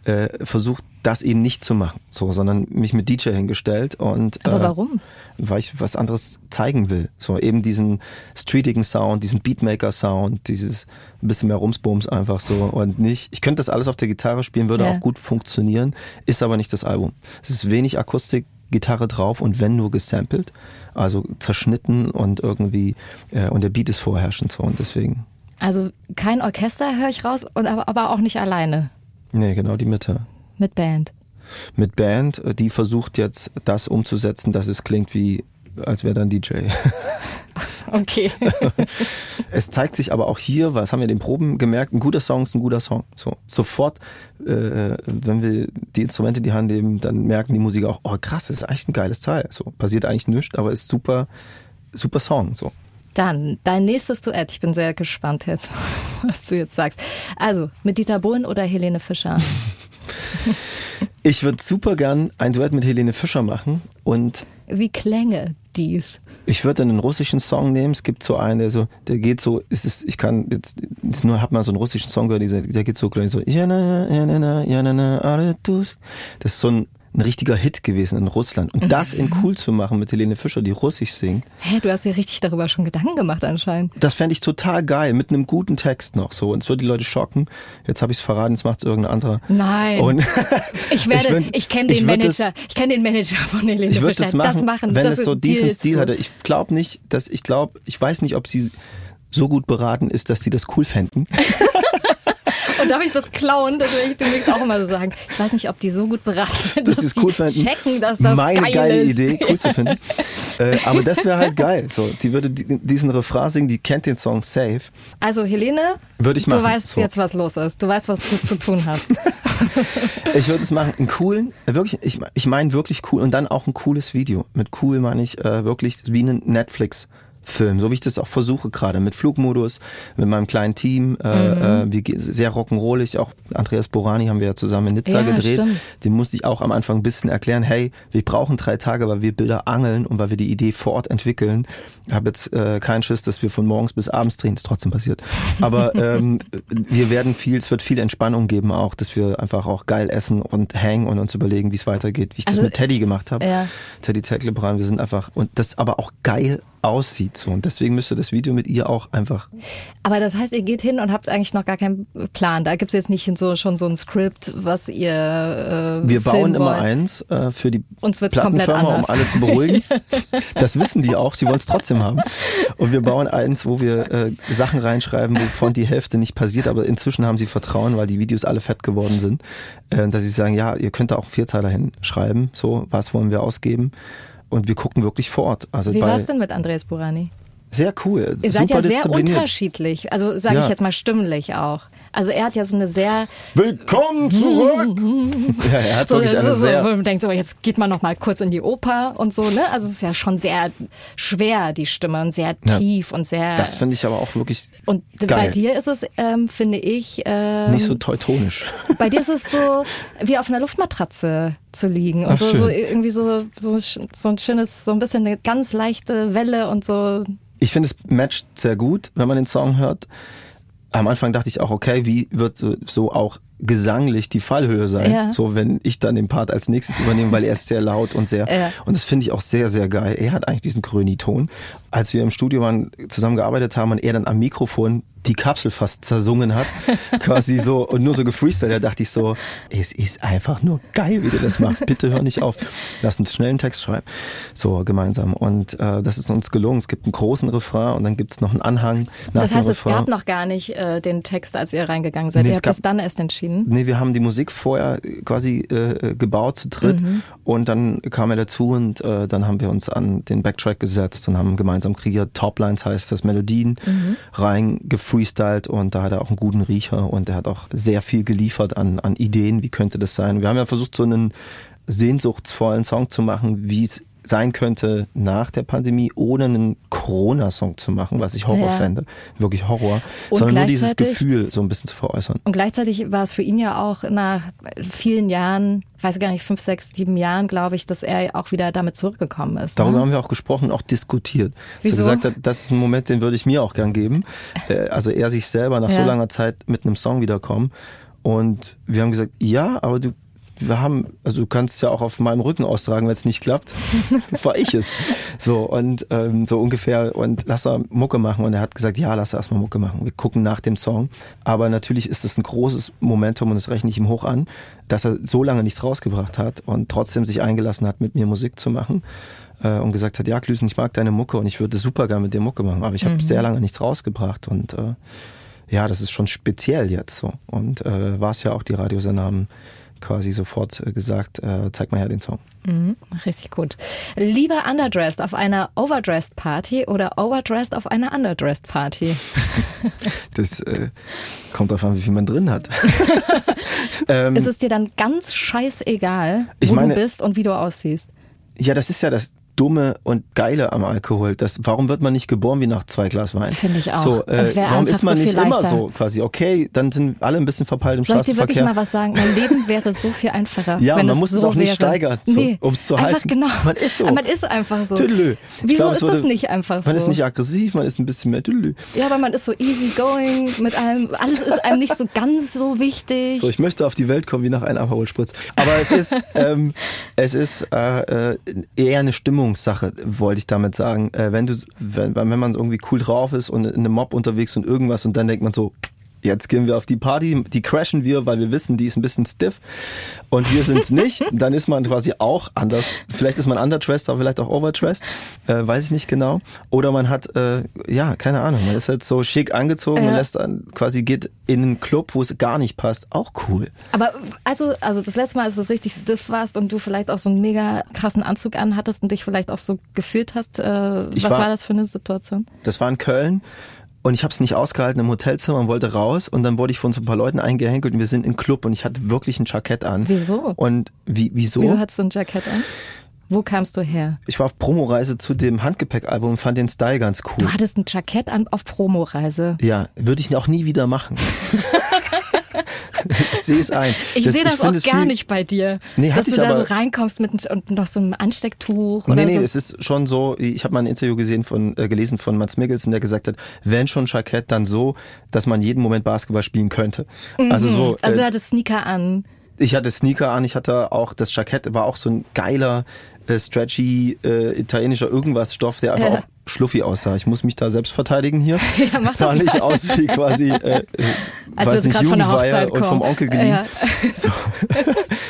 äh, versucht das eben nicht zu machen, so, sondern mich mit DJ hingestellt und. Aber äh, warum? Weil ich was anderes zeigen will. So eben diesen streetigen Sound, diesen Beatmaker-Sound, dieses ein bisschen mehr Rumsbums einfach so und nicht. Ich könnte das alles auf der Gitarre spielen, würde ja. auch gut funktionieren, ist aber nicht das Album. Es ist wenig Akustik, Gitarre drauf und wenn nur gesampelt, also zerschnitten und irgendwie äh, und der Beat ist vorherrschend so und deswegen. Also kein Orchester höre ich raus und aber, aber auch nicht alleine. Nee, genau die Mitte. Mit Band. Mit Band, äh, die versucht jetzt das umzusetzen, dass es klingt wie, als wäre dann DJ. Okay. es zeigt sich aber auch hier, was haben wir in den Proben gemerkt, ein guter Song ist ein guter Song. So, sofort, äh, wenn wir die Instrumente in die Hand nehmen, dann merken die Musiker auch, oh krass, das ist eigentlich ein geiles Teil. So, passiert eigentlich nichts, aber ist super, super Song. So. Dann dein nächstes Duett. Ich bin sehr gespannt jetzt, was du jetzt sagst. Also, mit Dieter Bohlen oder Helene Fischer? Ich würde super gern ein Duett mit Helene Fischer machen und. Wie klänge dies? Ich würde einen russischen Song nehmen. Es gibt so einen, der so, der geht so, ist es, ich kann jetzt, jetzt nur hab mal so einen russischen Song gehört, dieser, der geht so so, das ist so ein ein richtiger Hit gewesen in Russland. Und mhm. das in cool zu machen mit Helene Fischer, die Russisch singt. Hä, du hast dir richtig darüber schon Gedanken gemacht anscheinend. Das fände ich total geil, mit einem guten Text noch so. Und es würde die Leute schocken. Jetzt habe ich es verraten, jetzt macht es irgendein anderer. Nein. Und ich werde, ich, ich kenne den Manager, das, ich kenne den Manager von Helene ich Fischer. Das, machen, das machen, wenn das es so diesen Stil hatte. Ich glaube nicht, dass ich glaube, ich weiß nicht, ob sie so gut beraten ist, dass sie das cool fänden. Und darf ich das klauen? Das will ich demnächst auch immer so sagen. Ich weiß nicht, ob die so gut beraten sind, dass, dass die cool finden. checken, dass das Meine geil geile ist. Idee, cool zu finden. äh, aber das wäre halt geil. So, die würde diesen Refrain singen, die kennt den Song safe. Also Helene, würde ich machen. du weißt so. jetzt, was los ist. Du weißt, was du zu tun hast. ich würde es machen, einen coolen, wirklich, ich, ich meine wirklich cool und dann auch ein cooles Video. Mit cool meine ich äh, wirklich wie ein Netflix. Film, so wie ich das auch versuche gerade mit Flugmodus, mit meinem kleinen Team, äh, mhm. äh, wie, sehr rock'n'rollig, auch Andreas Borani haben wir ja zusammen in Nizza ja, gedreht, stimmt. dem musste ich auch am Anfang ein bisschen erklären, hey, wir brauchen drei Tage, weil wir Bilder angeln und weil wir die Idee vor Ort entwickeln. Ich habe jetzt äh, keinen Schiss, dass wir von morgens bis abends drehen, ist trotzdem passiert. Aber ähm, wir werden viel, es wird viel Entspannung geben auch, dass wir einfach auch geil essen und hängen und uns überlegen, wie es weitergeht, wie ich also, das mit Teddy gemacht habe. Ja. Teddy Tecklebrand, wir sind einfach, und das aber auch geil aussieht. So. Und deswegen müsste das Video mit ihr auch einfach. Aber das heißt, ihr geht hin und habt eigentlich noch gar keinen Plan. Da gibt es jetzt nicht so, schon so ein Skript, was ihr. Äh, Wir bauen immer eins äh, für die Uns wird Plattenfirma, um alle zu beruhigen. das wissen die auch, sie wollen es trotzdem haben. Und wir bauen eins, wo wir äh, Sachen reinschreiben, wovon die Hälfte nicht passiert, aber inzwischen haben sie Vertrauen, weil die Videos alle fett geworden sind, äh, dass sie sagen, ja, ihr könnt da auch einen Vierzeiler hinschreiben, so, was wollen wir ausgeben? Und wir gucken wirklich vor Ort. Also Wie war es denn mit Andreas Burani? Sehr cool. Ihr seid ja sehr unterschiedlich. Also sage Ja. ich jetzt mal stimmlich auch. Also er hat ja so eine sehr Willkommen zurück! ja, er hat so, wirklich eine so, so, sehr wo man denkt so, jetzt geht man noch mal kurz in die Oper und so, ne? Also es ist ja schon sehr schwer die Stimme und sehr Ja. tief und sehr Das finde ich aber auch wirklich und bei geil. dir ist es, ähm, finde ich, ähm, nicht so teutonisch. bei dir ist es so wie auf einer Luftmatratze zu liegen und Ach, so, so irgendwie so, so so ein schönes, so ein bisschen eine ganz leichte Welle und so. Ich finde, es matcht sehr gut, wenn man den Song hört. Am Anfang dachte ich auch, okay, wie wird so, auch gesanglich die Fallhöhe sein? Ja. So, wenn ich dann den Part als nächstes übernehme, weil er ist sehr laut und sehr, Ja. und das finde ich auch sehr, sehr geil. Er hat eigentlich diesen Kröni-Ton. Als wir im Studio waren, zusammengearbeitet haben und er dann am Mikrofon die Kapsel fast zersungen hat, quasi so, und nur so gefreestylt, da dachte ich so, es ist einfach nur geil, wie du das machst. Bitte hör nicht auf. Lass uns schnell einen Text schreiben. So, gemeinsam. Und äh, das ist uns gelungen. Es gibt einen großen Refrain und dann gibt es noch einen Anhang nach Das heißt, es gab noch gar nicht äh, den Text, als ihr reingegangen seid. Nee, ihr habt gab- das dann erst entschieden. Nee, wir haben die Musik vorher quasi äh, gebaut zu dritt Mhm. und dann kam er dazu und äh, dann haben wir uns an den Backtrack gesetzt und haben gemeinsam kreiert. Toplines heißt das, Melodien Mhm. rein gefreestylt und da hat er auch einen guten Riecher und er hat auch sehr viel geliefert an, an Ideen, wie könnte das sein. Wir haben ja versucht, so einen sehnsuchtsvollen Song zu machen, wie es sein könnte nach der Pandemie, ohne einen Corona-Song zu machen, was ich Horror Ja. fände. Wirklich Horror. Und sondern nur dieses Gefühl so ein bisschen zu veräußern. Und gleichzeitig war es für ihn ja auch nach vielen Jahren, ich weiß gar nicht, fünf, sechs, sieben Jahren, glaube ich, dass er auch wieder damit zurückgekommen ist. Darüber ne? haben wir auch gesprochen und auch diskutiert. Dass Wieso? er gesagt hat, das ist ein Moment, den würde ich mir auch gern geben. Äh, Also er sich selber nach so Ja. langer Zeit mit einem Song wiederkommen. Und wir haben gesagt, ja, aber du, wir haben, also du kannst es ja auch auf meinem Rücken austragen, wenn es nicht klappt. War ich es. So, und ähm, so ungefähr, und lass er Mucke machen. Und er hat gesagt, ja, lass erstmal Mucke machen. Wir gucken nach dem Song. Aber natürlich ist es ein großes Momentum und das rechne ich ihm hoch an, dass er so lange nichts rausgebracht hat und trotzdem sich eingelassen hat, mit mir Musik zu machen äh, und gesagt hat, ja, Klüsen, ich mag deine Mucke und ich würde super gerne mit dir Mucke machen, aber ich habe Mhm. sehr lange nichts rausgebracht und äh, ja, das ist schon speziell jetzt so. Und äh, war es ja auch, die Radiosender haben quasi sofort äh, gesagt, äh, zeig mal her den Song. Mhm, richtig gut. Lieber underdressed auf einer overdressed Party oder overdressed auf einer underdressed Party? Das äh, kommt darauf an, wie viel man drin hat. ähm, ist es dir dann ganz scheißegal, wo meine- du bist und wie du aussiehst? ja, das ist ja das Dumme und Geile am Alkohol. Das, warum wird man nicht geboren wie nach zwei Glas Wein? Finde ich auch. So, äh, warum ist man so nicht immer so quasi? Okay, dann sind alle ein bisschen verpeilt im Soll ich dir wirklich Straßenverkehr. mal was sagen? Mein Leben wäre so viel einfacher. Ja, wenn man muss so es auch nicht wäre. steigern, so, nee, um es zu einfach halten. Genau. Man ist so. Man ist einfach so. Tüdelü. Wieso glaub, es ist das würde- nicht einfach so? Man ist nicht aggressiv, man ist ein bisschen mehr tüdelü. ja, aber man ist so easy going mit allem. Alles ist einem nicht so ganz so wichtig. So, ich möchte auf die Welt kommen wie nach einem Aperol Spritz. Aber es ist, ähm, es ist äh, äh, eher eine Stimmungssache, wollte ich damit sagen. Äh, wenn du, wenn, wenn man irgendwie cool drauf ist und in einem Mob unterwegs und irgendwas und dann denkt man so, jetzt gehen wir auf die Party, die crashen wir, weil wir wissen, die ist ein bisschen stiff und wir sind's nicht. Dann ist man quasi auch anders. Vielleicht ist man underdressed, aber vielleicht auch overdressed, äh, weiß ich nicht genau. Oder man hat, äh, ja, keine Ahnung, man ist halt so schick angezogen und Ja. lässt dann quasi geht in einen Club, wo es gar nicht passt. Auch cool. Aber also, also das letzte Mal, als du richtig stiff warst und du vielleicht auch so einen mega krassen Anzug anhattest und dich vielleicht auch so gefühlt hast, äh, was war- war das für eine Situation? Das war in Köln und ich habe es nicht ausgehalten im Hotelzimmer und wollte raus und dann wurde ich von so ein paar Leuten eingehänkelt und wir sind im Club und ich hatte wirklich ein Jackett an. Wieso? Und wie, wieso? Wieso hattest du ein Jackett an? Wo kamst du her? ich war auf Promoreise zu dem Handgepäckalbum und fand den Style ganz cool. Du hattest ein Jackett an auf Promoreise. Ja, würde ich auch nie wieder machen. ich sehe es ein. Ich sehe das find auch es gar nicht bei dir. Nee, dass du da so reinkommst mit und noch so einem Anstecktuch Nee, oder nee, so. es ist schon so, ich habe mal ein Interview gesehen von, äh, gelesen von Mats Mikkelsen, der gesagt hat, wenn schon Jackett, dann so, dass man jeden Moment Basketball spielen könnte. Also so, also äh, du hattest Sneaker an. Ich hatte Sneaker an, ich hatte auch, das Jackett war auch so ein geiler, äh, stretchy, äh, italienischer irgendwas Stoff, der einfach Ja. auch schluffi aussah. Ich muss mich da selbst verteidigen hier. Ja, mach Es sah das nicht mal. aus wie quasi, äh, Als wir weiß nicht, gerade von der Jugendweihe und vom. Onkel geliehen. Ja. So,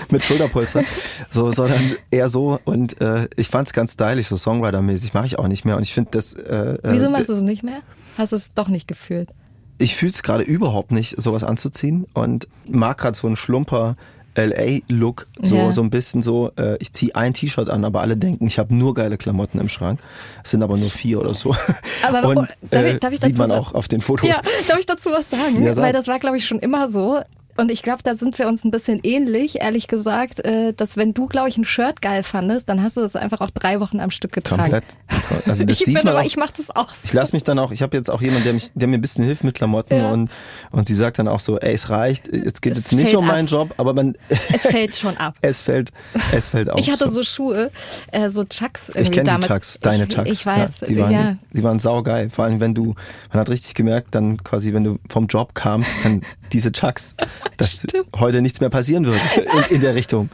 mit Schulterpolster. So, sondern eher so. Und äh, ich fand es ganz stylisch, so Songwriter-mäßig. Mache ich auch nicht mehr. Und ich finde das. Äh, Wieso äh, machst du es nicht mehr? Hast du es doch nicht gefühlt? ich fühle es gerade überhaupt nicht, sowas anzuziehen und mag gerade so einen Schlumper LA-Look, so, Ja. so ein bisschen so, äh, ich ziehe ein T-Shirt an, aber alle denken, ich habe nur geile Klamotten im Schrank. Es sind aber nur vier oder so. Aber und, darf ich- äh, darf ich sieht dazu man auch auf den Fotos. Ja, darf ich dazu was sagen? Ja. Weil das war, glaube ich, schon immer so. Und ich glaube, da sind wir uns ein bisschen ähnlich, ehrlich gesagt, äh, dass wenn du, glaube ich, ein Shirt geil fandest, dann hast du es einfach auch drei Wochen am Stück getragen. Komplett. Also das ich sieht bin man aber, auch. ich mache das auch so. Ich lasse mich dann auch, ich habe jetzt auch jemanden, der, mich, der mir ein bisschen hilft mit Klamotten Ja. und, und sie sagt dann auch so, ey, es reicht, es geht Es jetzt nicht um meinen ab. Job, aber man, Es fällt schon ab. es fällt, es fällt auf. Ich hatte so Schuhe, äh, so Chucks irgendwie Ich kenne die. Chucks, deine ich, Chucks. Ich weiß, ja, die, waren, ja. die waren saugeil. Vor allem, wenn du, man hat richtig gemerkt, dann quasi, wenn du vom Job kamst, dann diese Chucks, dass heute nichts mehr passieren wird in, in der Richtung.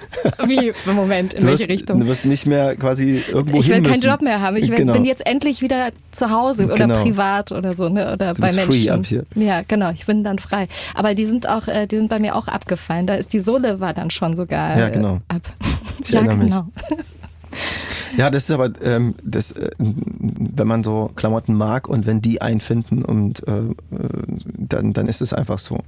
Wie, Moment, in du welche wirst, Richtung? Du wirst nicht mehr quasi irgendwo Ich will keinen. Job mehr haben. Ich will, genau. bin jetzt endlich wieder zu Hause oder Genau. privat oder so, ne? Oder Du bei bist Menschen. free ab hier. Ja, genau. Ich bin dann frei. Aber die sind auch, äh, die sind bei mir auch abgefallen. Da ist die Sohle war dann schon sogar Ja, genau. ab. Ich ja, erinnere mich. Ja, das ist aber, ähm, das, äh, wenn man so Klamotten mag und wenn die einen finden und äh, äh, dann, dann ist es einfach so.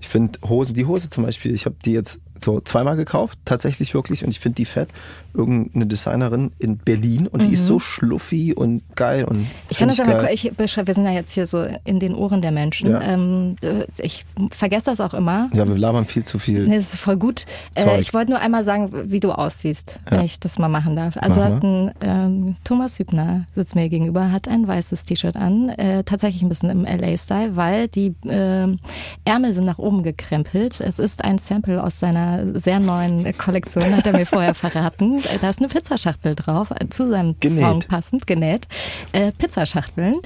Ich finde Hosen, die Hose zum Beispiel, ich habe die jetzt so zweimal gekauft, tatsächlich wirklich, und ich finde die fett. Irgendeine Designerin in Berlin und die ist Mhm. so schluffy und geil und Ich kann das aber, ich, wir sind ja jetzt hier so in den Ohren der Menschen. Ja. Ähm, äh, ich vergesse das auch immer. Ja, wir labern viel zu viel. Nee, das ist voll gut. Äh, ich wollte nur einmal sagen, wie du aussiehst, Ja. wenn ich das mal machen darf. Also Mach du hast einen ähm, Thomas Hübner sitzt mir gegenüber, hat ein weißes T-Shirt an, äh, tatsächlich ein bisschen im LA-Style, weil die ähm, Ärmel sind nach oben gekrempelt. Es ist ein Sample aus seiner sehr neuen Kollektion, hat er mir vorher verraten. Da ist eine Pizzaschachtel drauf, zu seinem Genäht. Song passend, genäht. Äh, Pizzaschachteln.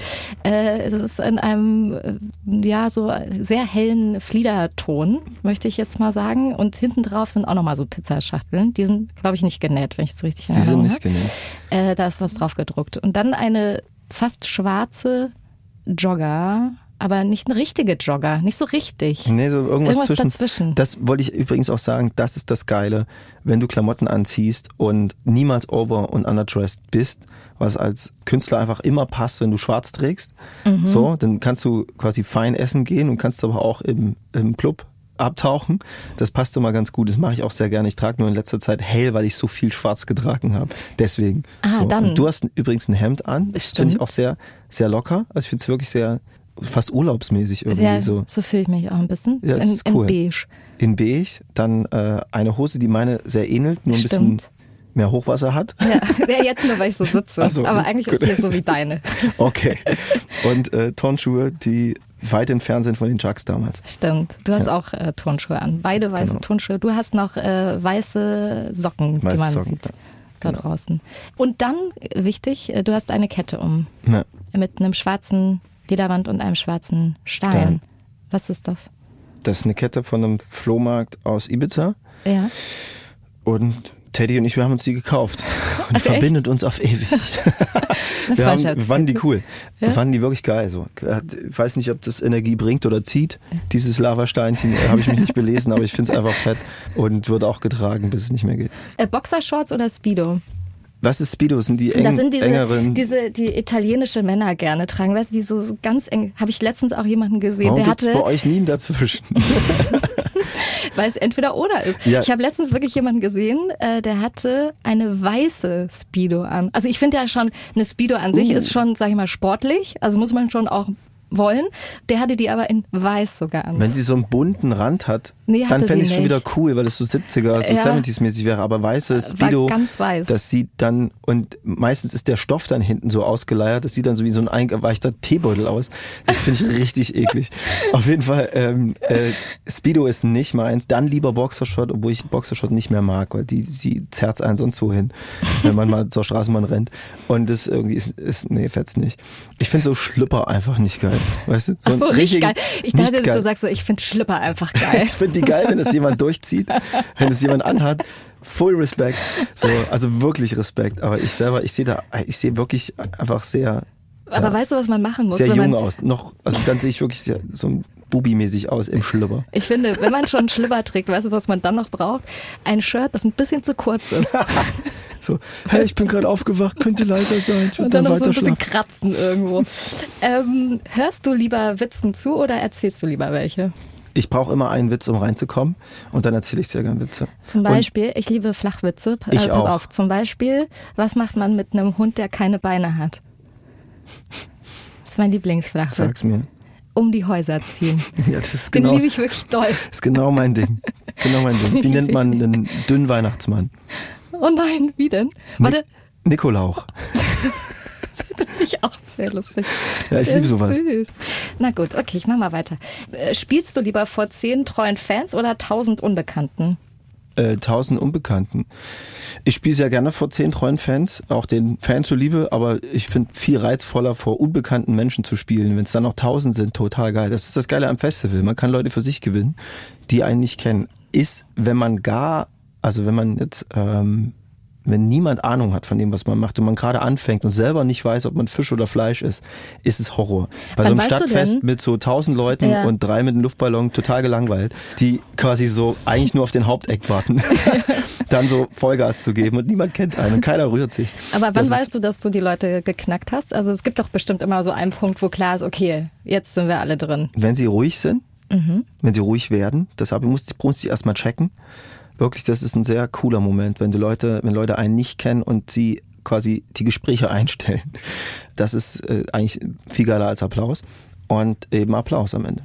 Äh, es ist in einem, äh, ja, so sehr hellen Fliederton, möchte ich jetzt mal sagen. Und hinten drauf sind auch nochmal so Pizzaschachteln. Die sind, glaube ich, nicht genäht, wenn ich es richtig in Die sind nicht genäht. Äh, da ist was drauf gedruckt. Und dann eine fast schwarze Jogger, aber nicht eine richtige Jogger, nicht so richtig. Nee, so irgendwas, Irgendwas zwischen. dazwischen. Das wollte ich übrigens auch sagen, das ist das Geile, wenn du Klamotten anziehst und niemals over und underdressed bist, was als Künstler einfach immer passt, wenn du schwarz trägst. Mhm. So, dann kannst du quasi fein essen gehen und kannst aber auch im, im Club abtauchen. Das passt immer ganz gut. Das mache ich auch sehr gerne. Ich trage nur in letzter Zeit hell, weil ich so viel schwarz getragen habe. Deswegen. Ah, so. dann. Und du hast übrigens ein Hemd an. Das finde ich auch sehr, sehr locker. Also ich finde es wirklich sehr, fast urlaubsmäßig irgendwie Ja, so. so fühle ich mich auch ein bisschen. Ja, in, cool. in beige. In beige, dann äh, eine Hose, die meine sehr ähnelt, nur ein bisschen mehr Hochwasser hat. Ja, ja, jetzt nur, weil ich so sitze. So, aber eigentlich gut. ist hier so wie deine. Okay. Und äh, Turnschuhe, die weit entfernt sind von den Chucks damals. Stimmt. Du hast Ja. auch äh, Turnschuhe an. Beide weiße Genau. Turnschuhe. Du hast noch äh, weiße Socken, die Weiße man Socken, sieht da draußen. Und dann, äh, wichtig, äh, du hast eine Kette um. Ja. Mit einem schwarzen Lederband und einem schwarzen Stein. Stein. Was ist das? Das ist eine Kette von einem Flohmarkt aus Ibiza. Ja. Und Teddy und ich, wir haben uns die gekauft. Und Ach, echt? verbindet uns auf ewig. Wir, haben, wir fanden die cool. Ja? Wir fanden die wirklich geil. So. Ich weiß nicht, ob das Energie bringt oder zieht. Dieses Lavasteinchen äh, habe ich mich nicht belesen, aber ich finde es einfach fett und wird auch getragen, bis es nicht mehr geht. Äh, Boxershorts oder Speedo? Was ist Speedo? Sind die eng, das sind diese, engeren? diese, die italienische Männer gerne tragen. Weißt du, die so, ganz eng. Habe ich letztens auch jemanden gesehen, Warum der hatte. bei euch nie ein dazwischen? weil es entweder oder ist. Ja. Ich habe letztens wirklich jemanden gesehen, äh, der hatte eine weiße Speedo an. Also ich finde ja schon, eine Speedo an sich Uh. ist schon, sag ich mal, sportlich. Also muss man schon auch wollen. Der hatte die aber in weiß sogar an. Wenn sie so einen bunten Rand hat, Nee, dann fände ich sie schon wieder cool, weil es so 70er, so Ja. 70s mäßig wäre. Aber weiße Speedo, ganz weiß. das sieht dann, und meistens ist der Stoff dann hinten so ausgeleiert, das sieht dann so wie so ein eingeweichter Teebeutel aus. Das finde ich richtig eklig. Auf jeden Fall, ähm, äh, Speedo ist nicht meins. Dann lieber Boxershot, obwohl ich Boxershot nicht mehr mag, weil die, die zerrt einen sonst wohin, wenn man mal zur Straßenbahn rennt. Und das irgendwie ist, ist nee, fetzt nicht. Ich finde so Schlüpper einfach nicht geil. Weißt du? Ach so, richtig geil. Ich dachte, du sagst so, ich finde Schlipper einfach geil. Ich finde die geil, wenn es jemand durchzieht, wenn es jemand anhat. Full Respekt. So, also wirklich Respekt. Aber ich selber, ich sehe da, ich sehe wirklich einfach sehr. Aber ja, weißt du, was man machen muss? Sehr jung aus. Noch, also dann sehe ich wirklich sehr, so Bubi-mäßig aus im Schlüpper. Ich finde, wenn man schon einen Schlüpper trägt, weißt du, was man dann noch braucht? Ein Shirt, das ein bisschen zu kurz ist. so, hey, ich bin gerade aufgewacht, könnte leiser sein. Und dann, dann noch so ein bisschen kratzen irgendwo. Ähm, hörst du lieber Witzen zu oder erzählst du lieber welche? Ich brauche immer einen Witz, um reinzukommen und dann erzähle ich sehr gerne Witze. Zum Beispiel, und ich liebe Flachwitze. Äh, ich pass auch. auf, zum Beispiel, was macht man mit einem Hund, der keine Beine hat? Das ist mein Lieblingsflachwitz. Sag's mir. Um die Häuser ziehen. Ja, das ist genau, Den liebe ich wirklich doll. Das ist genau mein Ding. Genau mein Ding. Wie nennt man einen dünnen Weihnachtsmann? Oh nein, wie denn? Warte. Nikolauch. Finde ich auch sehr lustig. Ja, ich liebe sowas. Süß. Na gut, okay, ich mach mal weiter. Äh, spielst du lieber vor zehn treuen Fans oder tausend Unbekannten? Äh, tausend Unbekannten. Ich spiele sehr gerne vor zehn treuen Fans, auch den Fans zuliebe, aber ich finde viel reizvoller vor unbekannten Menschen zu spielen. Wenn es dann noch tausend sind, total geil. Das ist das Geile am Festival. Man kann Leute für sich gewinnen, die einen nicht kennen. Ist, wenn man gar, also wenn man jetzt ähm, wenn niemand Ahnung hat von dem, was man macht und man gerade anfängt und selber nicht weiß, ob man Fisch oder Fleisch ist, ist es Horror. Bei Wann so einem Stadtfest mit so tausend Leuten ja. und drei mit einem Luftballon total gelangweilt, die quasi so eigentlich nur auf den Haupteck warten, dann so Vollgas zu geben und niemand kennt einen und keiner rührt sich. Aber wann das weißt du, dass du die Leute geknackt hast? Also es gibt doch bestimmt immer so einen Punkt, wo klar ist, okay, jetzt sind wir alle drin. Wenn sie ruhig sind, mhm. wenn sie ruhig werden, deshalb muss ich erstmal checken wirklich, das ist ein sehr cooler Moment, wenn die Leute, wenn Leute einen nicht kennen und sie quasi die Gespräche einstellen. Das ist äh, eigentlich viel geiler als Applaus. Und eben Applaus am Ende.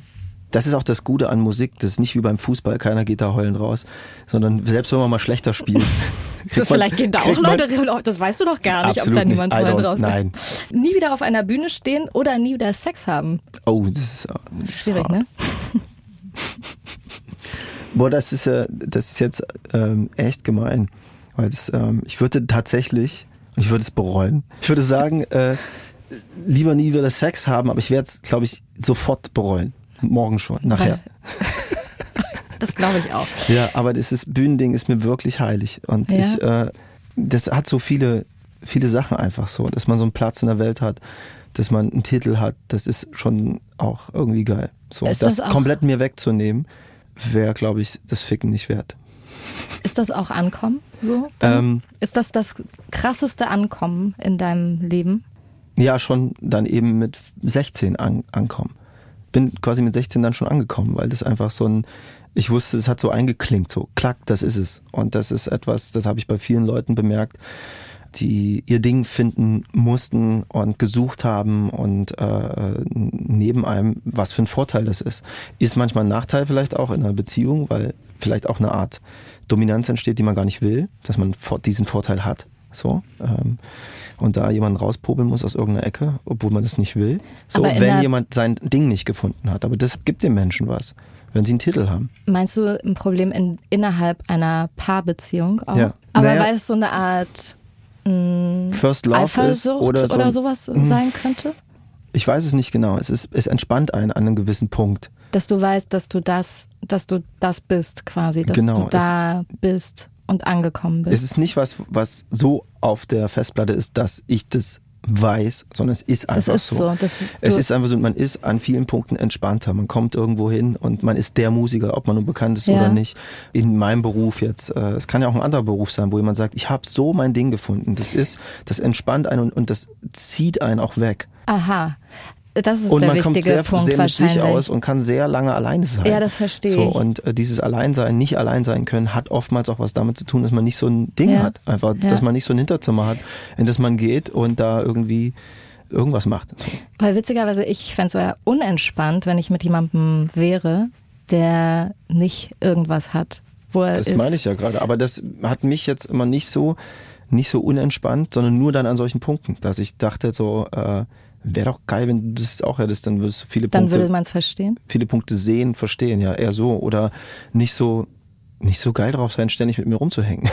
Das ist auch das Gute an Musik. Das ist nicht wie beim Fußball, keiner geht da heulend raus, sondern selbst wenn man mal schlechter spielt. so, vielleicht gehen da auch Leute, das weißt du doch gar nicht, ob da niemand heulend raus Nein. Nie wieder auf einer Bühne stehen oder nie wieder Sex haben. Oh, das ist, das ist schwierig, ne? Boah, das ist ja, das ist jetzt ähm, echt gemein. Weil das, ähm, ich würde tatsächlich, ich würde es bereuen. Ich würde sagen, äh, lieber nie wieder Sex haben, aber ich werde es, glaube ich, sofort bereuen. Morgen schon, nachher. das glaube ich auch. Ja, aber dieses Bühnending ist mir wirklich heilig. Und ja. ich, äh, das hat so viele, viele Sachen einfach so, dass man so einen Platz in der Welt hat, dass man einen Titel hat, das ist schon auch irgendwie geil. So, ist das, das komplett mir wegzunehmen wäre, glaube ich, das Ficken nicht wert. Ist das auch Ankommen so? Ähm, ist das das krasseste Ankommen in deinem Leben? Ja, schon dann eben mit 16 an, ankommen. Bin quasi mit 16 dann schon angekommen, weil das einfach so ein, ich wusste, es hat so eingeklingt, so klack, das ist es. Und das ist etwas, das habe ich bei vielen Leuten bemerkt, die ihr Ding finden mussten und gesucht haben und äh, neben einem, was für ein Vorteil das ist. Ist manchmal ein Nachteil vielleicht auch in einer Beziehung, weil vielleicht auch eine Art Dominanz entsteht, die man gar nicht will, dass man diesen Vorteil hat. So. Ähm, und da jemanden rauspobeln muss aus irgendeiner Ecke, obwohl man das nicht will. So, wenn jemand sein Ding nicht gefunden hat. Aber das gibt dem Menschen was, wenn sie einen Titel haben. Meinst du ein Problem in, innerhalb einer Paarbeziehung auch? Ja. Aber naja, weil es so eine Art First Love Eifersucht ist oder, so oder sowas mh, sein könnte? Ich weiß es nicht genau. Es, ist, es entspannt einen an einem gewissen Punkt. Dass du weißt, dass du das, dass du das bist quasi, dass genau, du da bist und angekommen bist. Es ist nicht was, was so auf der Festplatte ist, dass ich das weiß, sondern es ist einfach ist so. so. Das, es ist einfach so, man ist an vielen Punkten entspannter. Man kommt irgendwo hin und man ist der Musiker, ob man nun bekannt ist ja. oder nicht. In meinem Beruf jetzt, äh, es kann ja auch ein anderer Beruf sein, wo jemand sagt, ich habe so mein Ding gefunden. Das ist, das entspannt einen und, und das zieht einen auch weg. Aha. Das ist und der man kommt sehr, Punkt sehr mit sich aus und kann sehr lange alleine sein. Ja, das verstehe so, ich. Und äh, dieses Alleinsein, nicht allein sein können, hat oftmals auch was damit zu tun, dass man nicht so ein Ding ja. hat. Einfach, ja. dass man nicht so ein Hinterzimmer hat, in das man geht und da irgendwie irgendwas macht. So. Weil witzigerweise, ich fände es sehr unentspannt, wenn ich mit jemandem wäre, der nicht irgendwas hat, wo er das ist. Das meine ich ja gerade. Aber das hat mich jetzt immer nicht so, nicht so unentspannt, sondern nur dann an solchen Punkten, dass ich dachte so, äh, Wäre doch geil, wenn du das auch hättest, dann würdest du viele dann Punkte. Dann würde man es verstehen. Viele Punkte sehen, verstehen, ja, eher so. Oder nicht so, nicht so geil drauf sein, ständig mit mir rumzuhängen.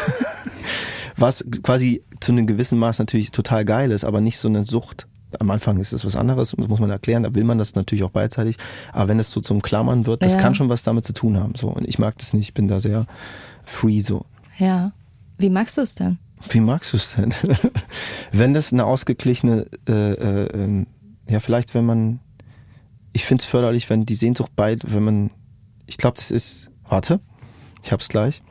Was quasi zu einem gewissen Maß natürlich total geil ist, aber nicht so eine Sucht am Anfang ist es was anderes, das muss man erklären, da will man das natürlich auch beidseitig. Aber wenn es so zum Klammern wird, das ja. kann schon was damit zu tun haben. So. Und ich mag das nicht, ich bin da sehr free so. Ja. Wie magst du es denn? Wie magst du es denn? wenn das eine ausgeglichene, äh, äh, ähm, ja, vielleicht wenn man, ich finde es förderlich, wenn die Sehnsucht beid, wenn man, ich glaube, das ist, warte, ich hab's gleich.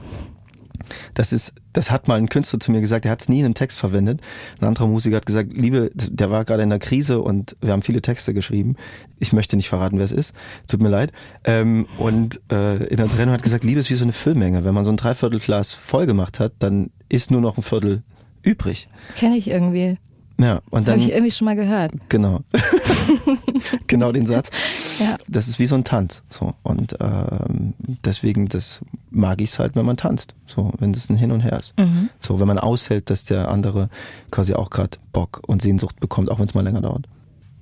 Das ist, das hat mal ein Künstler zu mir gesagt, er hat es nie in einem Text verwendet. Ein anderer Musiker hat gesagt, Liebe, der war gerade in der Krise und wir haben viele Texte geschrieben. Ich möchte nicht verraten, wer es ist. Tut mir leid. Ähm, und äh, in der Trennung hat gesagt, Liebe ist wie so eine Füllmenge. Wenn man so ein Dreiviertelglas voll gemacht hat, dann ist nur noch ein Viertel übrig. Kenne ich irgendwie. Ja, und dann. Habe ich irgendwie schon mal gehört. Genau. genau den Satz. Ja. Das ist wie so ein Tanz. So. Und ähm, deswegen, das mag ich es halt, wenn man tanzt. So, wenn das ein Hin und Her ist. Mhm. So, wenn man aushält, dass der andere quasi auch gerade Bock und Sehnsucht bekommt, auch wenn es mal länger dauert.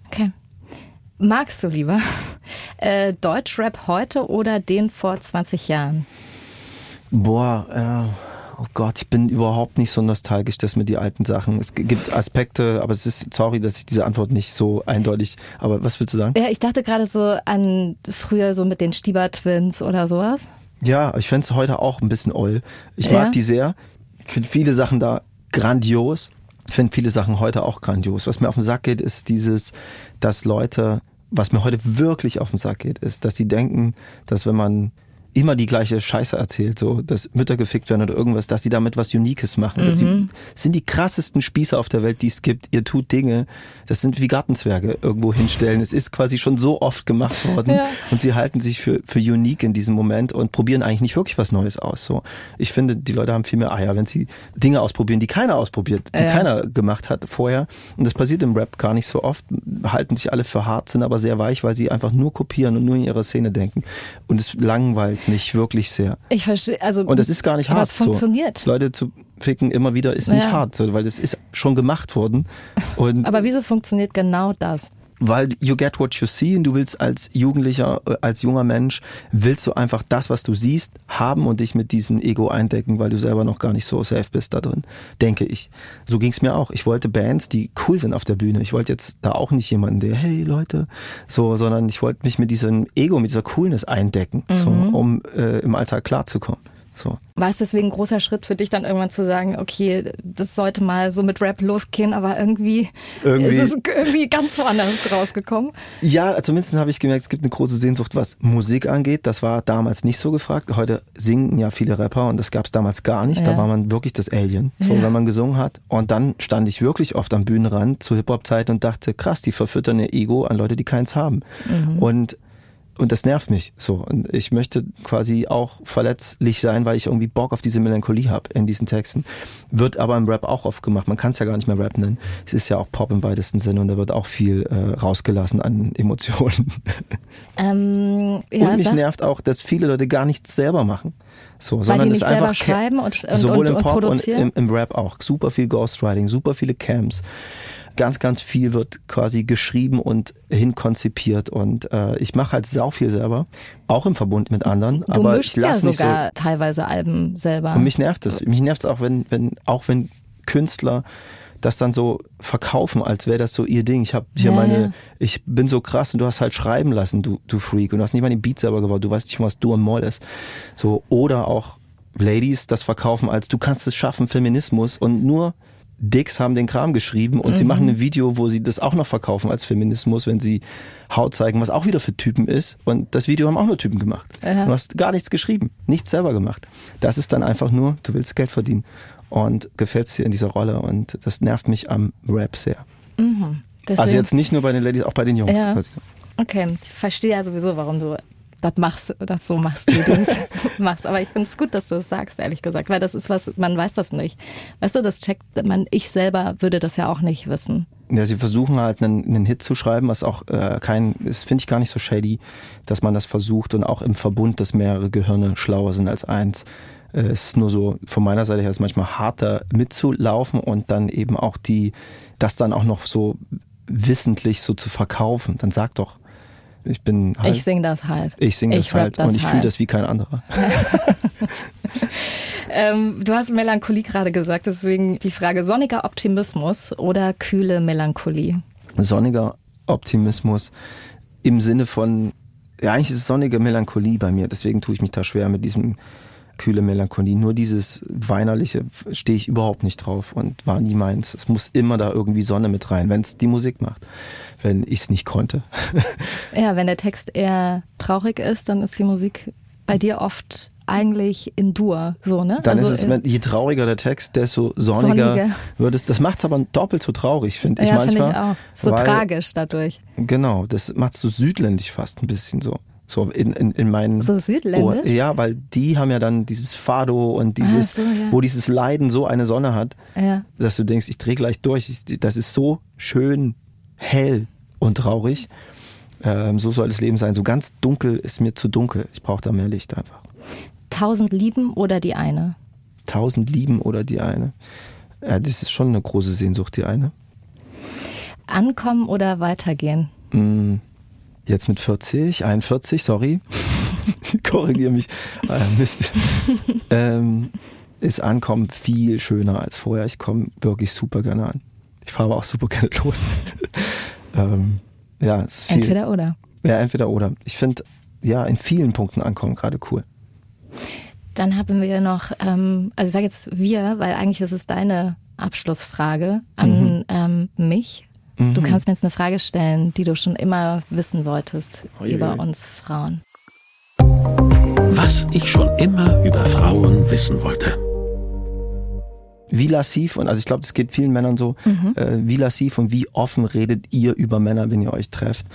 Okay. Magst du lieber äh, Deutschrap heute oder den vor 20 Jahren? Boah, ja. Äh oh Gott, ich bin überhaupt nicht so nostalgisch, dass mir die alten Sachen. Es gibt Aspekte, aber es ist, sorry, dass ich diese Antwort nicht so eindeutig, aber was willst du sagen? Ja, ich dachte gerade so an früher so mit den Stieber-Twins oder sowas. Ja, ich fände es heute auch ein bisschen oll. Ich mag ja. die sehr. Ich finde viele Sachen da grandios. Ich finde viele Sachen heute auch grandios. Was mir auf den Sack geht, ist dieses, dass Leute, was mir heute wirklich auf den Sack geht, ist, dass sie denken, dass wenn man immer die gleiche Scheiße erzählt, so, dass Mütter gefickt werden oder irgendwas, dass sie damit was Uniques machen. Mhm. Sie sind die krassesten Spießer auf der Welt, die es gibt. Ihr tut Dinge, das sind wie Gartenzwerge irgendwo hinstellen. es ist quasi schon so oft gemacht worden ja. und sie halten sich für, für unique in diesem Moment und probieren eigentlich nicht wirklich was Neues aus. So, ich finde, die Leute haben viel mehr Eier, wenn sie Dinge ausprobieren, die keiner ausprobiert, die ja. keiner gemacht hat vorher. Und das passiert im Rap gar nicht so oft. Halten sich alle für hart, sind aber sehr weich, weil sie einfach nur kopieren und nur in ihrer Szene denken. Und es langweilt mich wirklich sehr. Ich verstehe, also. Und das ist gar nicht hart. Was funktioniert. So. Leute zu ficken immer wieder ist nicht ja. hart, weil das ist schon gemacht worden. Aber wieso funktioniert genau das? Weil you get what you see und du willst als Jugendlicher, äh, als junger Mensch, willst du einfach das, was du siehst, haben und dich mit diesem Ego eindecken, weil du selber noch gar nicht so safe bist da drin, denke ich. So ging es mir auch. Ich wollte Bands, die cool sind auf der Bühne. Ich wollte jetzt da auch nicht jemanden, der, hey Leute, so, sondern ich wollte mich mit diesem Ego, mit dieser Coolness eindecken, mhm. so, um äh, im Alltag klarzukommen. So. War es deswegen ein großer Schritt für dich dann irgendwann zu sagen, okay, das sollte mal so mit Rap losgehen, aber irgendwie, irgendwie ist es irgendwie ganz woanders rausgekommen? Ja, zumindest habe ich gemerkt, es gibt eine große Sehnsucht, was Musik angeht. Das war damals nicht so gefragt. Heute singen ja viele Rapper und das gab es damals gar nicht. Ja. Da war man wirklich das Alien, so ja. wenn man gesungen hat. Und dann stand ich wirklich oft am Bühnenrand zu Hip-Hop-Zeiten und dachte, krass, die verfüttern ihr Ego an Leute, die keins haben. Mhm. Und und das nervt mich so. Und ich möchte quasi auch verletzlich sein, weil ich irgendwie Bock auf diese Melancholie habe in diesen Texten. Wird aber im Rap auch oft gemacht. Man kann es ja gar nicht mehr Rap nennen. Es ist ja auch Pop im weitesten Sinne und da wird auch viel äh, rausgelassen an Emotionen. Ähm, ja, und mich nervt auch, dass viele Leute gar nichts selber machen. So, weil sondern die nicht es einfach schreiben und, und, sowohl und, im Pop und im, im Rap auch. Super viel Ghostwriting, super viele Camps ganz, ganz viel wird quasi geschrieben und hinkonzipiert. Und äh, ich mache halt sau viel selber, auch im Verbund mit anderen. Du aber mischst ich ja sogar so, teilweise Alben selber. Und mich nervt es. Mich nervt es auch, wenn, wenn, auch wenn Künstler das dann so verkaufen, als wäre das so ihr Ding. Ich habe hier ja, meine, ja. ich bin so krass und du hast halt schreiben lassen, du, du Freak. Und du hast nicht mal den Beat selber gebaut, du weißt nicht, was du am Moll ist. So, oder auch Ladies das verkaufen als du kannst es schaffen, Feminismus und nur Dicks haben den Kram geschrieben und mhm. sie machen ein Video, wo sie das auch noch verkaufen als Feminismus, wenn sie Haut zeigen, was auch wieder für Typen ist. Und das Video haben auch nur Typen gemacht. Aha. Du hast gar nichts geschrieben, nichts selber gemacht. Das ist dann einfach nur, du willst Geld verdienen und gefällst dir in dieser Rolle und das nervt mich am Rap sehr. Mhm. Also jetzt nicht nur bei den Ladies, auch bei den Jungs. Ja. Okay, ich verstehe ja sowieso, warum du das machst, das so machst, wie du machst. Aber ich finde es gut, dass du es sagst, ehrlich gesagt, weil das ist was, man weiß das nicht. Weißt du, das checkt man, ich selber würde das ja auch nicht wissen. Ja, sie versuchen halt einen, einen Hit zu schreiben, was auch äh, kein, das finde ich gar nicht so shady, dass man das versucht und auch im Verbund, dass mehrere Gehirne schlauer sind als eins. Äh, es ist nur so von meiner Seite her ist manchmal harter mitzulaufen und dann eben auch die, das dann auch noch so wissentlich so zu verkaufen. Dann sag doch, ich bin halt. Ich sing das halt. Ich sing das ich halt das und ich halt. fühle das wie kein anderer. ähm, du hast Melancholie gerade gesagt, deswegen die Frage: sonniger Optimismus oder kühle Melancholie? sonniger Optimismus im Sinne von, ja, eigentlich ist es sonnige Melancholie bei mir, deswegen tue ich mich da schwer mit diesem kühle Melancholie. Nur dieses weinerliche stehe ich überhaupt nicht drauf und war nie meins. Es muss immer da irgendwie Sonne mit rein, wenn es die Musik macht, wenn ich es nicht konnte. ja, wenn der Text eher traurig ist, dann ist die Musik bei dir oft eigentlich in Dur, so, ne? Dann also, ist es, je trauriger der Text, desto sonniger, sonniger. wird es. Das macht es aber doppelt so traurig, finde ich ja, manchmal. Find ich auch. So weil, tragisch dadurch. Genau, das macht es so südländisch fast ein bisschen so. So in, in, in meinen So südländisch? Ohr. Ja, weil die haben ja dann dieses Fado und dieses, so, ja. wo dieses Leiden so eine Sonne hat, ja. dass du denkst, ich drehe gleich durch. Das ist so schön hell und traurig. Ähm, so soll das Leben sein. So ganz dunkel ist mir zu dunkel. Ich brauche da mehr Licht einfach. Tausend lieben oder die eine? Tausend lieben oder die eine. Ja, das ist schon eine große Sehnsucht, die eine. Ankommen oder weitergehen? Mm, jetzt mit 40, 41, sorry. Korrigiere mich. Ah, Mist. ähm, ist Ankommen viel schöner als vorher. Ich komme wirklich super gerne an. Ich fahre aber auch super gerne los. ähm, ja. Entweder oder. Ja, entweder oder. Ich finde, ja, in vielen Punkten ankommen gerade cool. Dann haben wir noch, ähm, also ich sage jetzt wir, weil eigentlich ist es deine Abschlussfrage an mhm. ähm, mich. Mhm. Du kannst mir jetzt eine Frage stellen, die du schon immer wissen wolltest Oje. über uns Frauen. Was ich schon immer über Frauen wissen wollte. Wie lassiv, und also ich glaube, das geht vielen Männern so, mhm. äh, wie lassiv und wie offen redet ihr über Männer, wenn ihr euch trefft?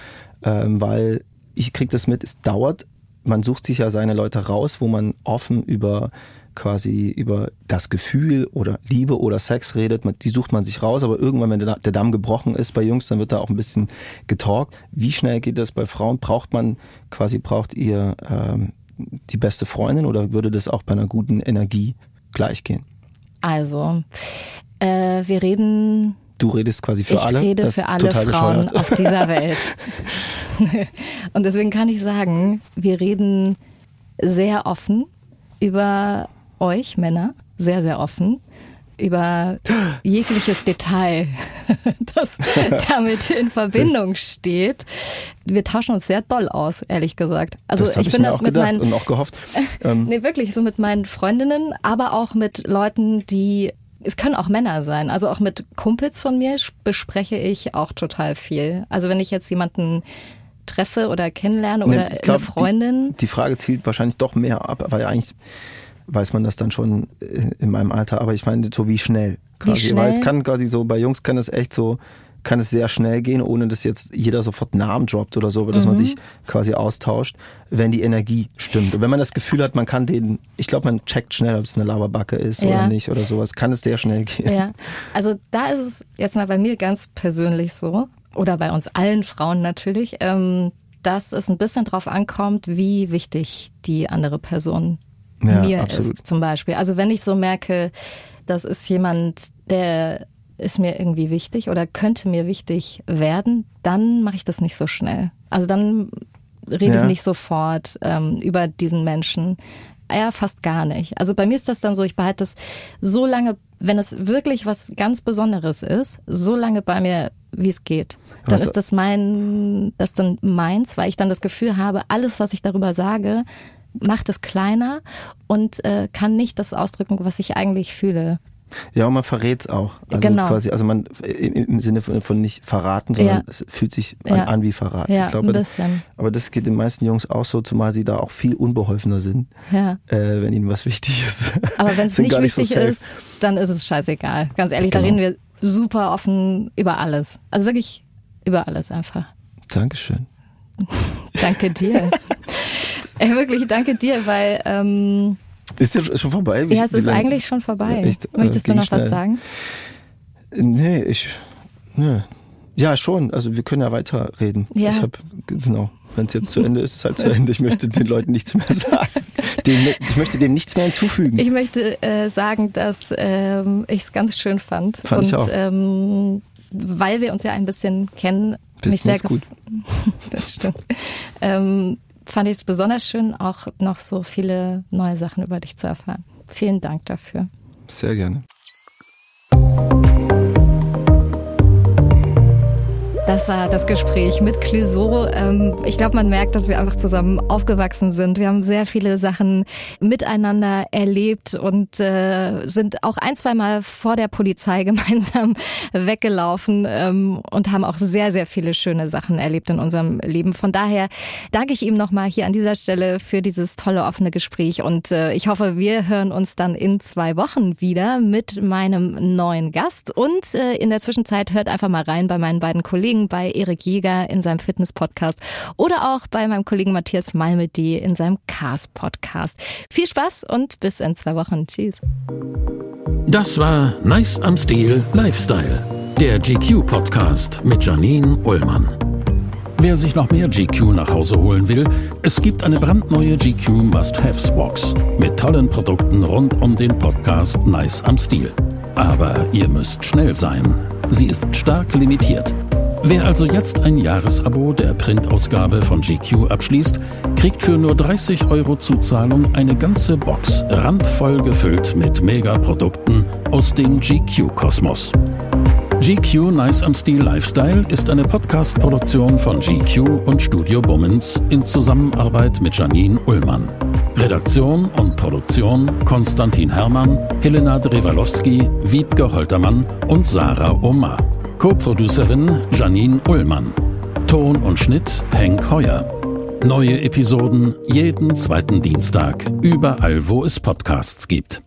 Ähm, weil ich krieg das mit, es dauert man sucht sich ja seine Leute raus, wo man offen über quasi über das Gefühl oder Liebe oder Sex redet. Die sucht man sich raus, aber irgendwann, wenn der Damm gebrochen ist bei Jungs, dann wird da auch ein bisschen getalkt. Wie schnell geht das bei Frauen? Braucht man quasi, braucht ihr ähm, die beste Freundin oder würde das auch bei einer guten Energie gleich gehen? Also, äh, wir reden Du redest quasi für ich alle. Ich rede für alle Frauen auf dieser Welt. Und deswegen kann ich sagen, wir reden sehr offen über euch Männer, sehr, sehr offen über jegliches Detail, das damit in Verbindung steht. Wir tauschen uns sehr doll aus, ehrlich gesagt. Also ich, ich bin das mit meinen und auch gehofft. Ähm. nee, wirklich so mit meinen Freundinnen, aber auch mit Leuten, die es können auch Männer sein. Also auch mit Kumpels von mir bespreche ich auch total viel. Also wenn ich jetzt jemanden treffe oder kennenlerne oder nee, glaub, eine Freundin. Die, die, Frage zielt wahrscheinlich doch mehr ab, weil eigentlich weiß man das dann schon in meinem Alter. Aber ich meine, so wie schnell quasi. Wie schnell? Weil es kann quasi so, bei Jungs kann es echt so kann es sehr schnell gehen, ohne dass jetzt jeder sofort Namen droppt oder so, aber dass mhm. man sich quasi austauscht, wenn die Energie stimmt. Und wenn man das Gefühl hat, man kann den, ich glaube, man checkt schnell, ob es eine Lavabacke ist ja. oder nicht oder sowas, kann es sehr schnell gehen. Ja, also da ist es jetzt mal bei mir ganz persönlich so, oder bei uns allen Frauen natürlich, ähm, dass es ein bisschen drauf ankommt, wie wichtig die andere Person ja, mir absolut. ist, zum Beispiel. Also wenn ich so merke, das ist jemand, der ist mir irgendwie wichtig oder könnte mir wichtig werden, dann mache ich das nicht so schnell. Also dann rede ja. ich nicht sofort ähm, über diesen Menschen. Ja, fast gar nicht. Also bei mir ist das dann so, ich behalte das so lange, wenn es wirklich was ganz Besonderes ist, so lange bei mir, wie es geht. Dann was? ist das mein, das dann meins, weil ich dann das Gefühl habe, alles, was ich darüber sage, macht es kleiner und äh, kann nicht das ausdrücken, was ich eigentlich fühle. Ja, und man verrät es auch. Also genau. quasi, also man im Sinne von, nicht verraten, sondern ja. es fühlt sich ja. an wie Verrat. Ja, ich glaube, ein bisschen. aber das geht den meisten Jungs auch so, zumal sie da auch viel unbeholfener sind, ja. äh, wenn ihnen was wichtig ist. Aber wenn es nicht wichtig so ist, dann ist es scheißegal. Ganz ehrlich, genau. da reden wir super offen über alles. Also wirklich über alles einfach. Dankeschön. danke dir. Ey, wirklich, danke dir, weil ähm, ist ja schon vorbei? Wie, ja, es ist eigentlich schon vorbei. Ja, echt, Möchtest du noch schnell. was sagen? Nee, ich. Nee. Ja, schon. Also wir können ja weiterreden. Ja. Ich habe, genau. Wenn es jetzt zu Ende ist, ist es halt zu Ende. Ich möchte den Leuten nichts mehr sagen. Dem, ich möchte dem nichts mehr hinzufügen. Ich möchte äh, sagen, dass ähm, ich es ganz schön fand. Fand Und, ich auch. Ähm, weil wir uns ja ein bisschen kennen. Bisschen mich sehr ist gut. das stimmt. Ähm, fand ich es besonders schön, auch noch so viele neue Sachen über dich zu erfahren. Vielen Dank dafür. Sehr gerne. Das war das Gespräch mit Clouseau. Ähm, ich glaube, man merkt, dass wir einfach zusammen aufgewachsen sind. Wir haben sehr viele Sachen miteinander erlebt und äh, sind auch ein, zwei Mal vor der Polizei gemeinsam weggelaufen ähm, und haben auch sehr, sehr viele schöne Sachen erlebt in unserem Leben. Von daher danke ich ihm nochmal hier an dieser Stelle für dieses tolle offene Gespräch und äh, ich hoffe, wir hören uns dann in zwei Wochen wieder mit meinem neuen Gast und äh, in der Zwischenzeit hört einfach mal rein bei meinen beiden Kollegen Kollegen bei Erik Jäger in seinem Fitness-Podcast oder auch bei meinem Kollegen Matthias Malmedy in seinem Cars-Podcast. Viel Spaß und bis in zwei Wochen. Tschüss. Das war Nice am Stil Lifestyle, der GQ-Podcast mit Janine Ullmann. Wer sich noch mehr GQ nach Hause holen will, es gibt eine brandneue GQ Must-Haves-Box mit tollen Produkten rund um den Podcast Nice am Stil. Aber ihr müsst schnell sein. Sie ist stark limitiert. Wer also jetzt ein Jahresabo der Printausgabe von GQ abschließt, kriegt für nur 30 Euro Zuzahlung eine ganze Box randvoll gefüllt mit Megaprodukten aus dem GQ-Kosmos. GQ Nice am Stil Lifestyle ist eine Podcast-Produktion von GQ und Studio Bummens in Zusammenarbeit mit Janine Ullmann. Redaktion und Produktion Konstantin Herrmann, Helena Drewalowski, Wiebke Holtermann und Sarah Omar. Co-Producerin Janine Ullmann. Ton und Schnitt Henk Heuer. Neue Episoden jeden zweiten Dienstag, überall wo es Podcasts gibt.